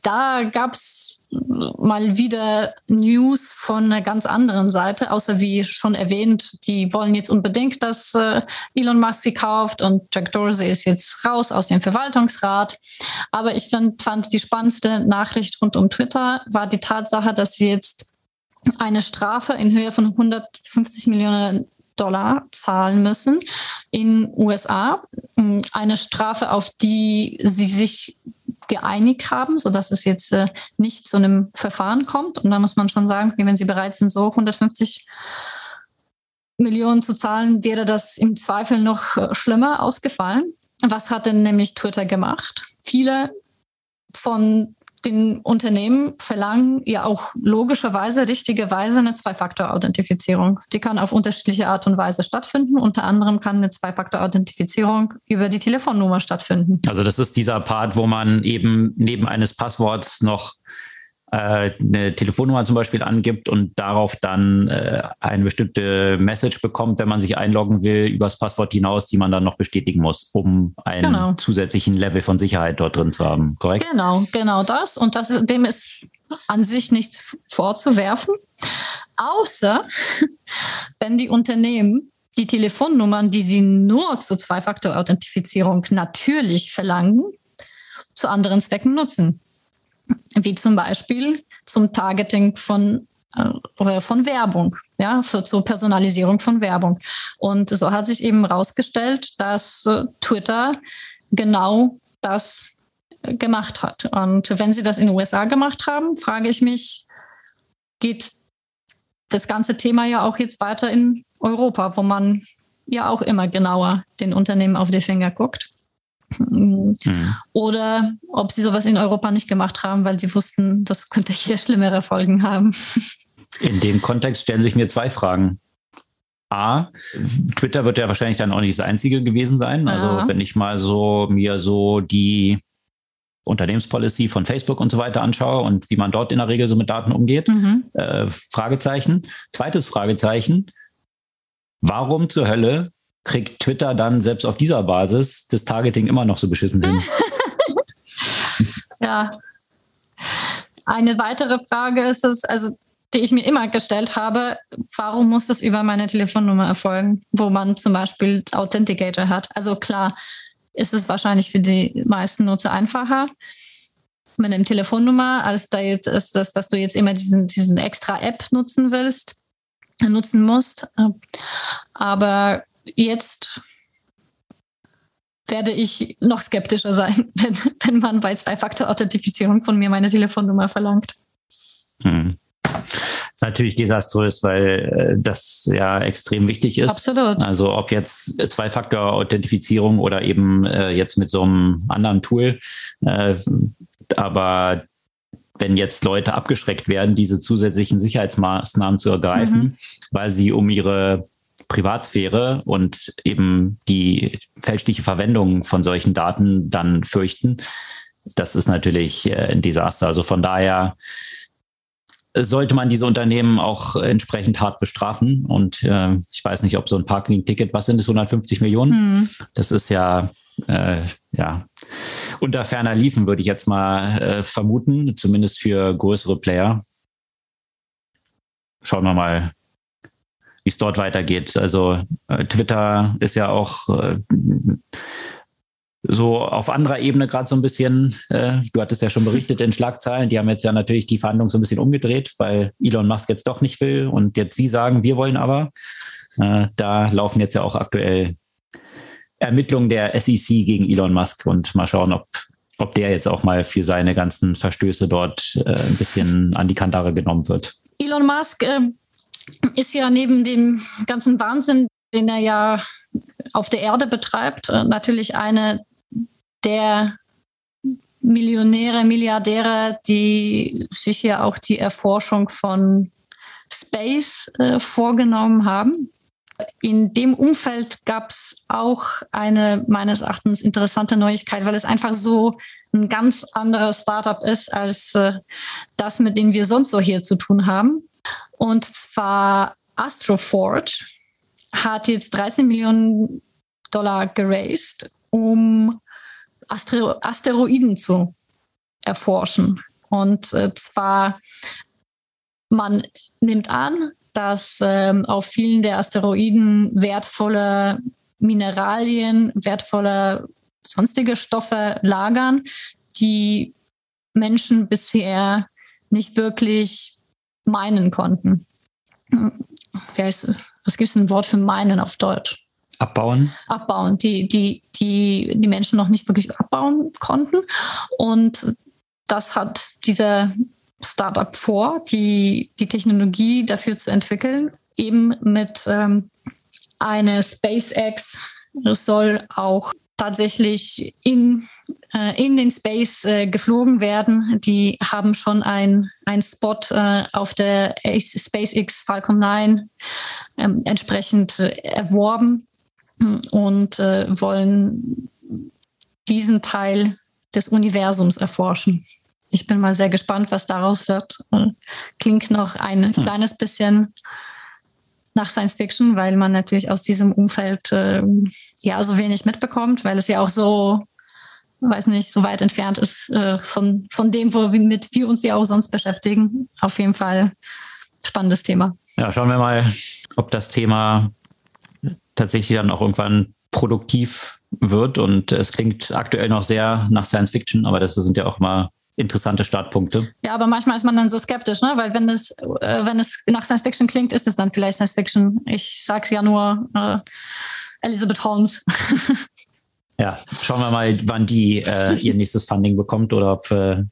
Da gab es mal wieder News von einer ganz anderen Seite, außer wie schon erwähnt, die wollen jetzt unbedingt, dass äh, Elon Musk sie kauft und Jack Dorsey ist jetzt raus aus dem Verwaltungsrat. Aber ich fand, fand die spannendste Nachricht rund um Twitter war die Tatsache, dass sie jetzt eine Strafe in Höhe von 150 Millionen Dollar zahlen müssen in USA. Eine Strafe, auf die sie sich geeinigt haben, sodass es jetzt äh, nicht zu einem Verfahren kommt. Und da muss man schon sagen, wenn sie bereit sind, so 150 Millionen zu zahlen, wäre das im Zweifel noch äh, schlimmer ausgefallen. Was hat denn nämlich Twitter gemacht? Viele von den Unternehmen verlangen ja auch logischerweise, richtigerweise eine Zwei-Faktor-Authentifizierung. Die kann auf unterschiedliche Art und Weise stattfinden. Unter anderem kann eine Zwei-Faktor-Authentifizierung über die Telefonnummer stattfinden. Also das ist dieser Part, wo man eben neben eines Passworts noch eine Telefonnummer zum Beispiel angibt und darauf dann äh, eine bestimmte Message bekommt, wenn man sich einloggen will, übers Passwort hinaus, die man dann noch bestätigen muss, um einen genau. zusätzlichen Level von Sicherheit dort drin zu haben, korrekt? Genau, genau das. Und das, dem ist an sich nichts vorzuwerfen, außer wenn die Unternehmen die Telefonnummern, die sie nur zur Zwei-Faktor-Authentifizierung natürlich verlangen, zu anderen Zwecken nutzen wie zum Beispiel zum Targeting von, äh, von Werbung, ja, für, zur Personalisierung von Werbung. Und so hat sich eben herausgestellt, dass äh, Twitter genau das gemacht hat. Und wenn sie das in den USA gemacht haben, frage ich mich, geht das ganze Thema ja auch jetzt weiter in Europa, wo man ja auch immer genauer den Unternehmen auf die Finger guckt. Mhm. Oder ob sie sowas in Europa nicht gemacht haben, weil sie wussten, das könnte hier schlimmere Folgen haben. In dem Kontext stellen sich mir zwei Fragen. A, Twitter wird ja wahrscheinlich dann auch nicht das einzige gewesen sein. Also ja. wenn ich mal so mir so die Unternehmenspolicy von Facebook und so weiter anschaue und wie man dort in der Regel so mit Daten umgeht. Mhm. Äh, Fragezeichen. Zweites Fragezeichen. Warum zur Hölle kriegt Twitter dann selbst auf dieser Basis das Targeting immer noch so beschissen hin. ja. Eine weitere Frage ist es, also die ich mir immer gestellt habe, warum muss das über meine Telefonnummer erfolgen, wo man zum Beispiel Authenticator hat? Also klar, ist es wahrscheinlich für die meisten Nutzer einfacher mit einem Telefonnummer, als da jetzt ist das, dass du jetzt immer diesen, diesen extra App nutzen willst, nutzen musst. Aber jetzt werde ich noch skeptischer sein, wenn, wenn man bei Zwei-Faktor-Authentifizierung von mir meine Telefonnummer verlangt. Hm. ist natürlich desaströs, weil äh, das ja extrem wichtig ist. Absolut. Also ob jetzt Zwei-Faktor-Authentifizierung oder eben äh, jetzt mit so einem anderen Tool. Äh, aber wenn jetzt Leute abgeschreckt werden, diese zusätzlichen Sicherheitsmaßnahmen zu ergreifen, mhm. weil sie um ihre Privatsphäre und eben die fälschliche Verwendung von solchen Daten dann fürchten, das ist natürlich äh, ein Desaster. Also von daher sollte man diese Unternehmen auch entsprechend hart bestrafen. Und äh, ich weiß nicht, ob so ein Parking-Ticket, was sind es, 150 Millionen? Mhm. Das ist ja, äh, ja, unter ferner Liefen, würde ich jetzt mal äh, vermuten, zumindest für größere Player. Schauen wir mal, wie es dort weitergeht. Also äh, Twitter ist ja auch äh, so auf anderer Ebene gerade so ein bisschen, äh, du hattest ja schon berichtet in Schlagzeilen, die haben jetzt ja natürlich die Verhandlungen so ein bisschen umgedreht, weil Elon Musk jetzt doch nicht will und jetzt sie sagen, wir wollen aber. Äh, da laufen jetzt ja auch aktuell Ermittlungen der SEC gegen Elon Musk und mal schauen, ob, ob der jetzt auch mal für seine ganzen Verstöße dort äh, ein bisschen an die Kandare genommen wird. Elon Musk äh, ist ja neben dem ganzen Wahnsinn, den er ja auf der Erde betreibt, äh, natürlich eine der Millionäre, Milliardäre, die sich ja auch die Erforschung von Space äh, vorgenommen haben. In dem Umfeld gab es auch eine meines Erachtens interessante Neuigkeit, weil es einfach so ein ganz anderes Startup ist als äh, das, mit dem wir sonst so hier zu tun haben. Und zwar Astroforge hat jetzt 13 Millionen Dollar geraced, um Astero Asteroiden zu erforschen. Und äh, zwar, man nimmt an, dass ähm, auf vielen der Asteroiden wertvolle Mineralien, wertvolle sonstige Stoffe lagern, die Menschen bisher nicht wirklich meinen konnten. was gibt es ein Wort für meinen auf Deutsch? Abbauen? Abbauen, die, die, die die Menschen noch nicht wirklich abbauen konnten. Und das hat dieser Startup vor, die, die Technologie dafür zu entwickeln, eben mit ähm, einer SpaceX soll auch tatsächlich in, äh, in den Space äh, geflogen werden. Die haben schon einen Spot äh, auf der SpaceX Falcon 9 ähm, entsprechend äh, erworben und äh, wollen diesen Teil des Universums erforschen. Ich bin mal sehr gespannt, was daraus wird. Äh, klingt noch ein hm. kleines bisschen nach Science Fiction, weil man natürlich aus diesem Umfeld äh, ja so wenig mitbekommt, weil es ja auch so, weiß nicht, so weit entfernt ist äh, von, von dem, womit wir uns ja auch sonst beschäftigen. Auf jeden Fall spannendes Thema. Ja, schauen wir mal, ob das Thema tatsächlich dann auch irgendwann produktiv wird. Und es klingt aktuell noch sehr nach Science Fiction, aber das sind ja auch mal interessante Startpunkte. Ja, aber manchmal ist man dann so skeptisch, ne? weil wenn es, äh, wenn es nach Science Fiction klingt, ist es dann vielleicht Science Fiction. Ich sag's ja nur äh, Elizabeth Holmes. ja, schauen wir mal, wann die äh, ihr nächstes Funding bekommt oder ob äh,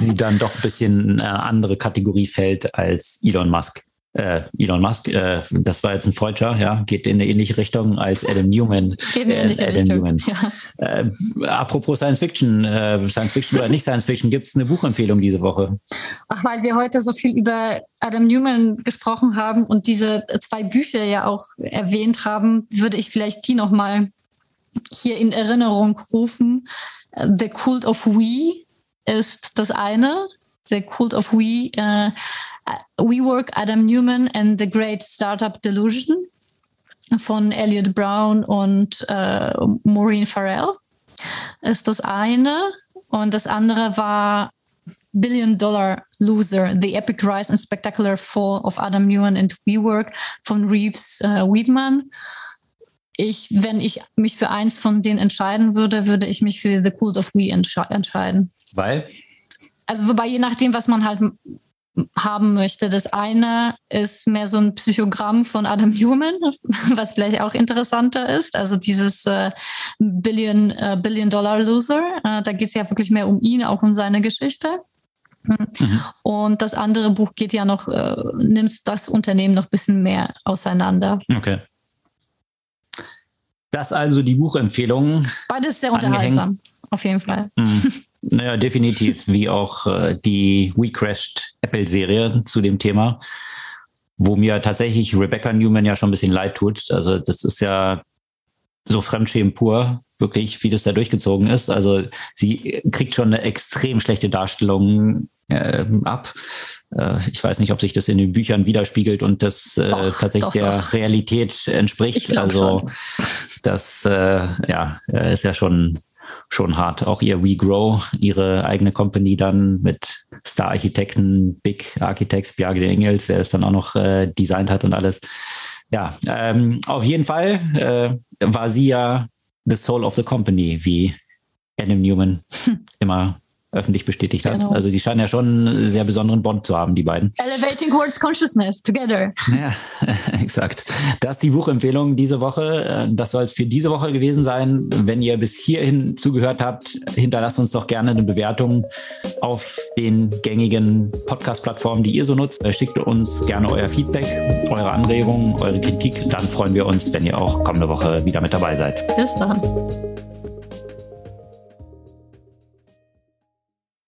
sie dann doch ein bisschen in eine andere Kategorie fällt als Elon Musk äh, Elon Musk, äh, das war jetzt ein Freudscher, ja, geht in eine ähnliche Richtung als Adam Newman. Geht in eine ähnliche äh, Adam Newman. Ja. Äh, apropos Science Fiction, äh, Science Fiction oder nicht Science Fiction, gibt es eine Buchempfehlung diese Woche? Ach, weil wir heute so viel über Adam Newman gesprochen haben und diese zwei Bücher ja auch erwähnt haben, würde ich vielleicht die nochmal hier in Erinnerung rufen. The Cult of We ist das eine. The Cult of We. Äh, WeWork, Adam Newman and the Great Startup Delusion von Elliot Brown und äh, Maureen Farrell ist das eine. Und das andere war Billion Dollar Loser, The Epic Rise and Spectacular Fall of Adam Newman and WeWork von Reeves äh, Weedman. Ich, wenn ich mich für eins von denen entscheiden würde, würde ich mich für The Cult of We entsche entscheiden. Weil? Also, wobei je nachdem, was man halt haben möchte. Das eine ist mehr so ein Psychogramm von Adam Newman, was vielleicht auch interessanter ist. Also dieses äh, Billion, äh, Billion Dollar Loser. Äh, da geht es ja wirklich mehr um ihn, auch um seine Geschichte. Mhm. Und das andere Buch geht ja noch, äh, nimmt das Unternehmen noch ein bisschen mehr auseinander. Okay. Das also die Buchempfehlungen. Beides sehr unterhaltsam, auf jeden Fall. Mhm. Naja, definitiv, wie auch äh, die We Crashed Apple-Serie zu dem Thema, wo mir tatsächlich Rebecca Newman ja schon ein bisschen leid tut. Also das ist ja so Fremdschämen pur, wirklich, wie das da durchgezogen ist. Also sie kriegt schon eine extrem schlechte Darstellung äh, ab. Äh, ich weiß nicht, ob sich das in den Büchern widerspiegelt und das äh, doch, tatsächlich doch, der doch. Realität entspricht. Also schon. das äh, ja, ist ja schon schon hart. Auch ihr WeGrow, ihre eigene Company dann mit Star-Architekten, Big Architects, Bjarke Engels, der es dann auch noch äh, designt hat und alles. Ja, ähm, auf jeden Fall äh, war sie ja the soul of the company, wie Adam Newman hm. immer öffentlich bestätigt hat. Genau. Also die scheinen ja schon einen sehr besonderen Bond zu haben, die beiden. Elevating Towards Consciousness together. Ja, exakt. Das ist die Buchempfehlung diese Woche. Äh, das soll es für diese Woche gewesen sein. Wenn ihr bis hierhin zugehört habt, hinterlasst uns doch gerne eine Bewertung auf den gängigen Podcast-Plattformen, die ihr so nutzt. Äh, schickt uns gerne euer Feedback, eure Anregungen, eure Kritik. Dann freuen wir uns, wenn ihr auch kommende Woche wieder mit dabei seid. Bis dann.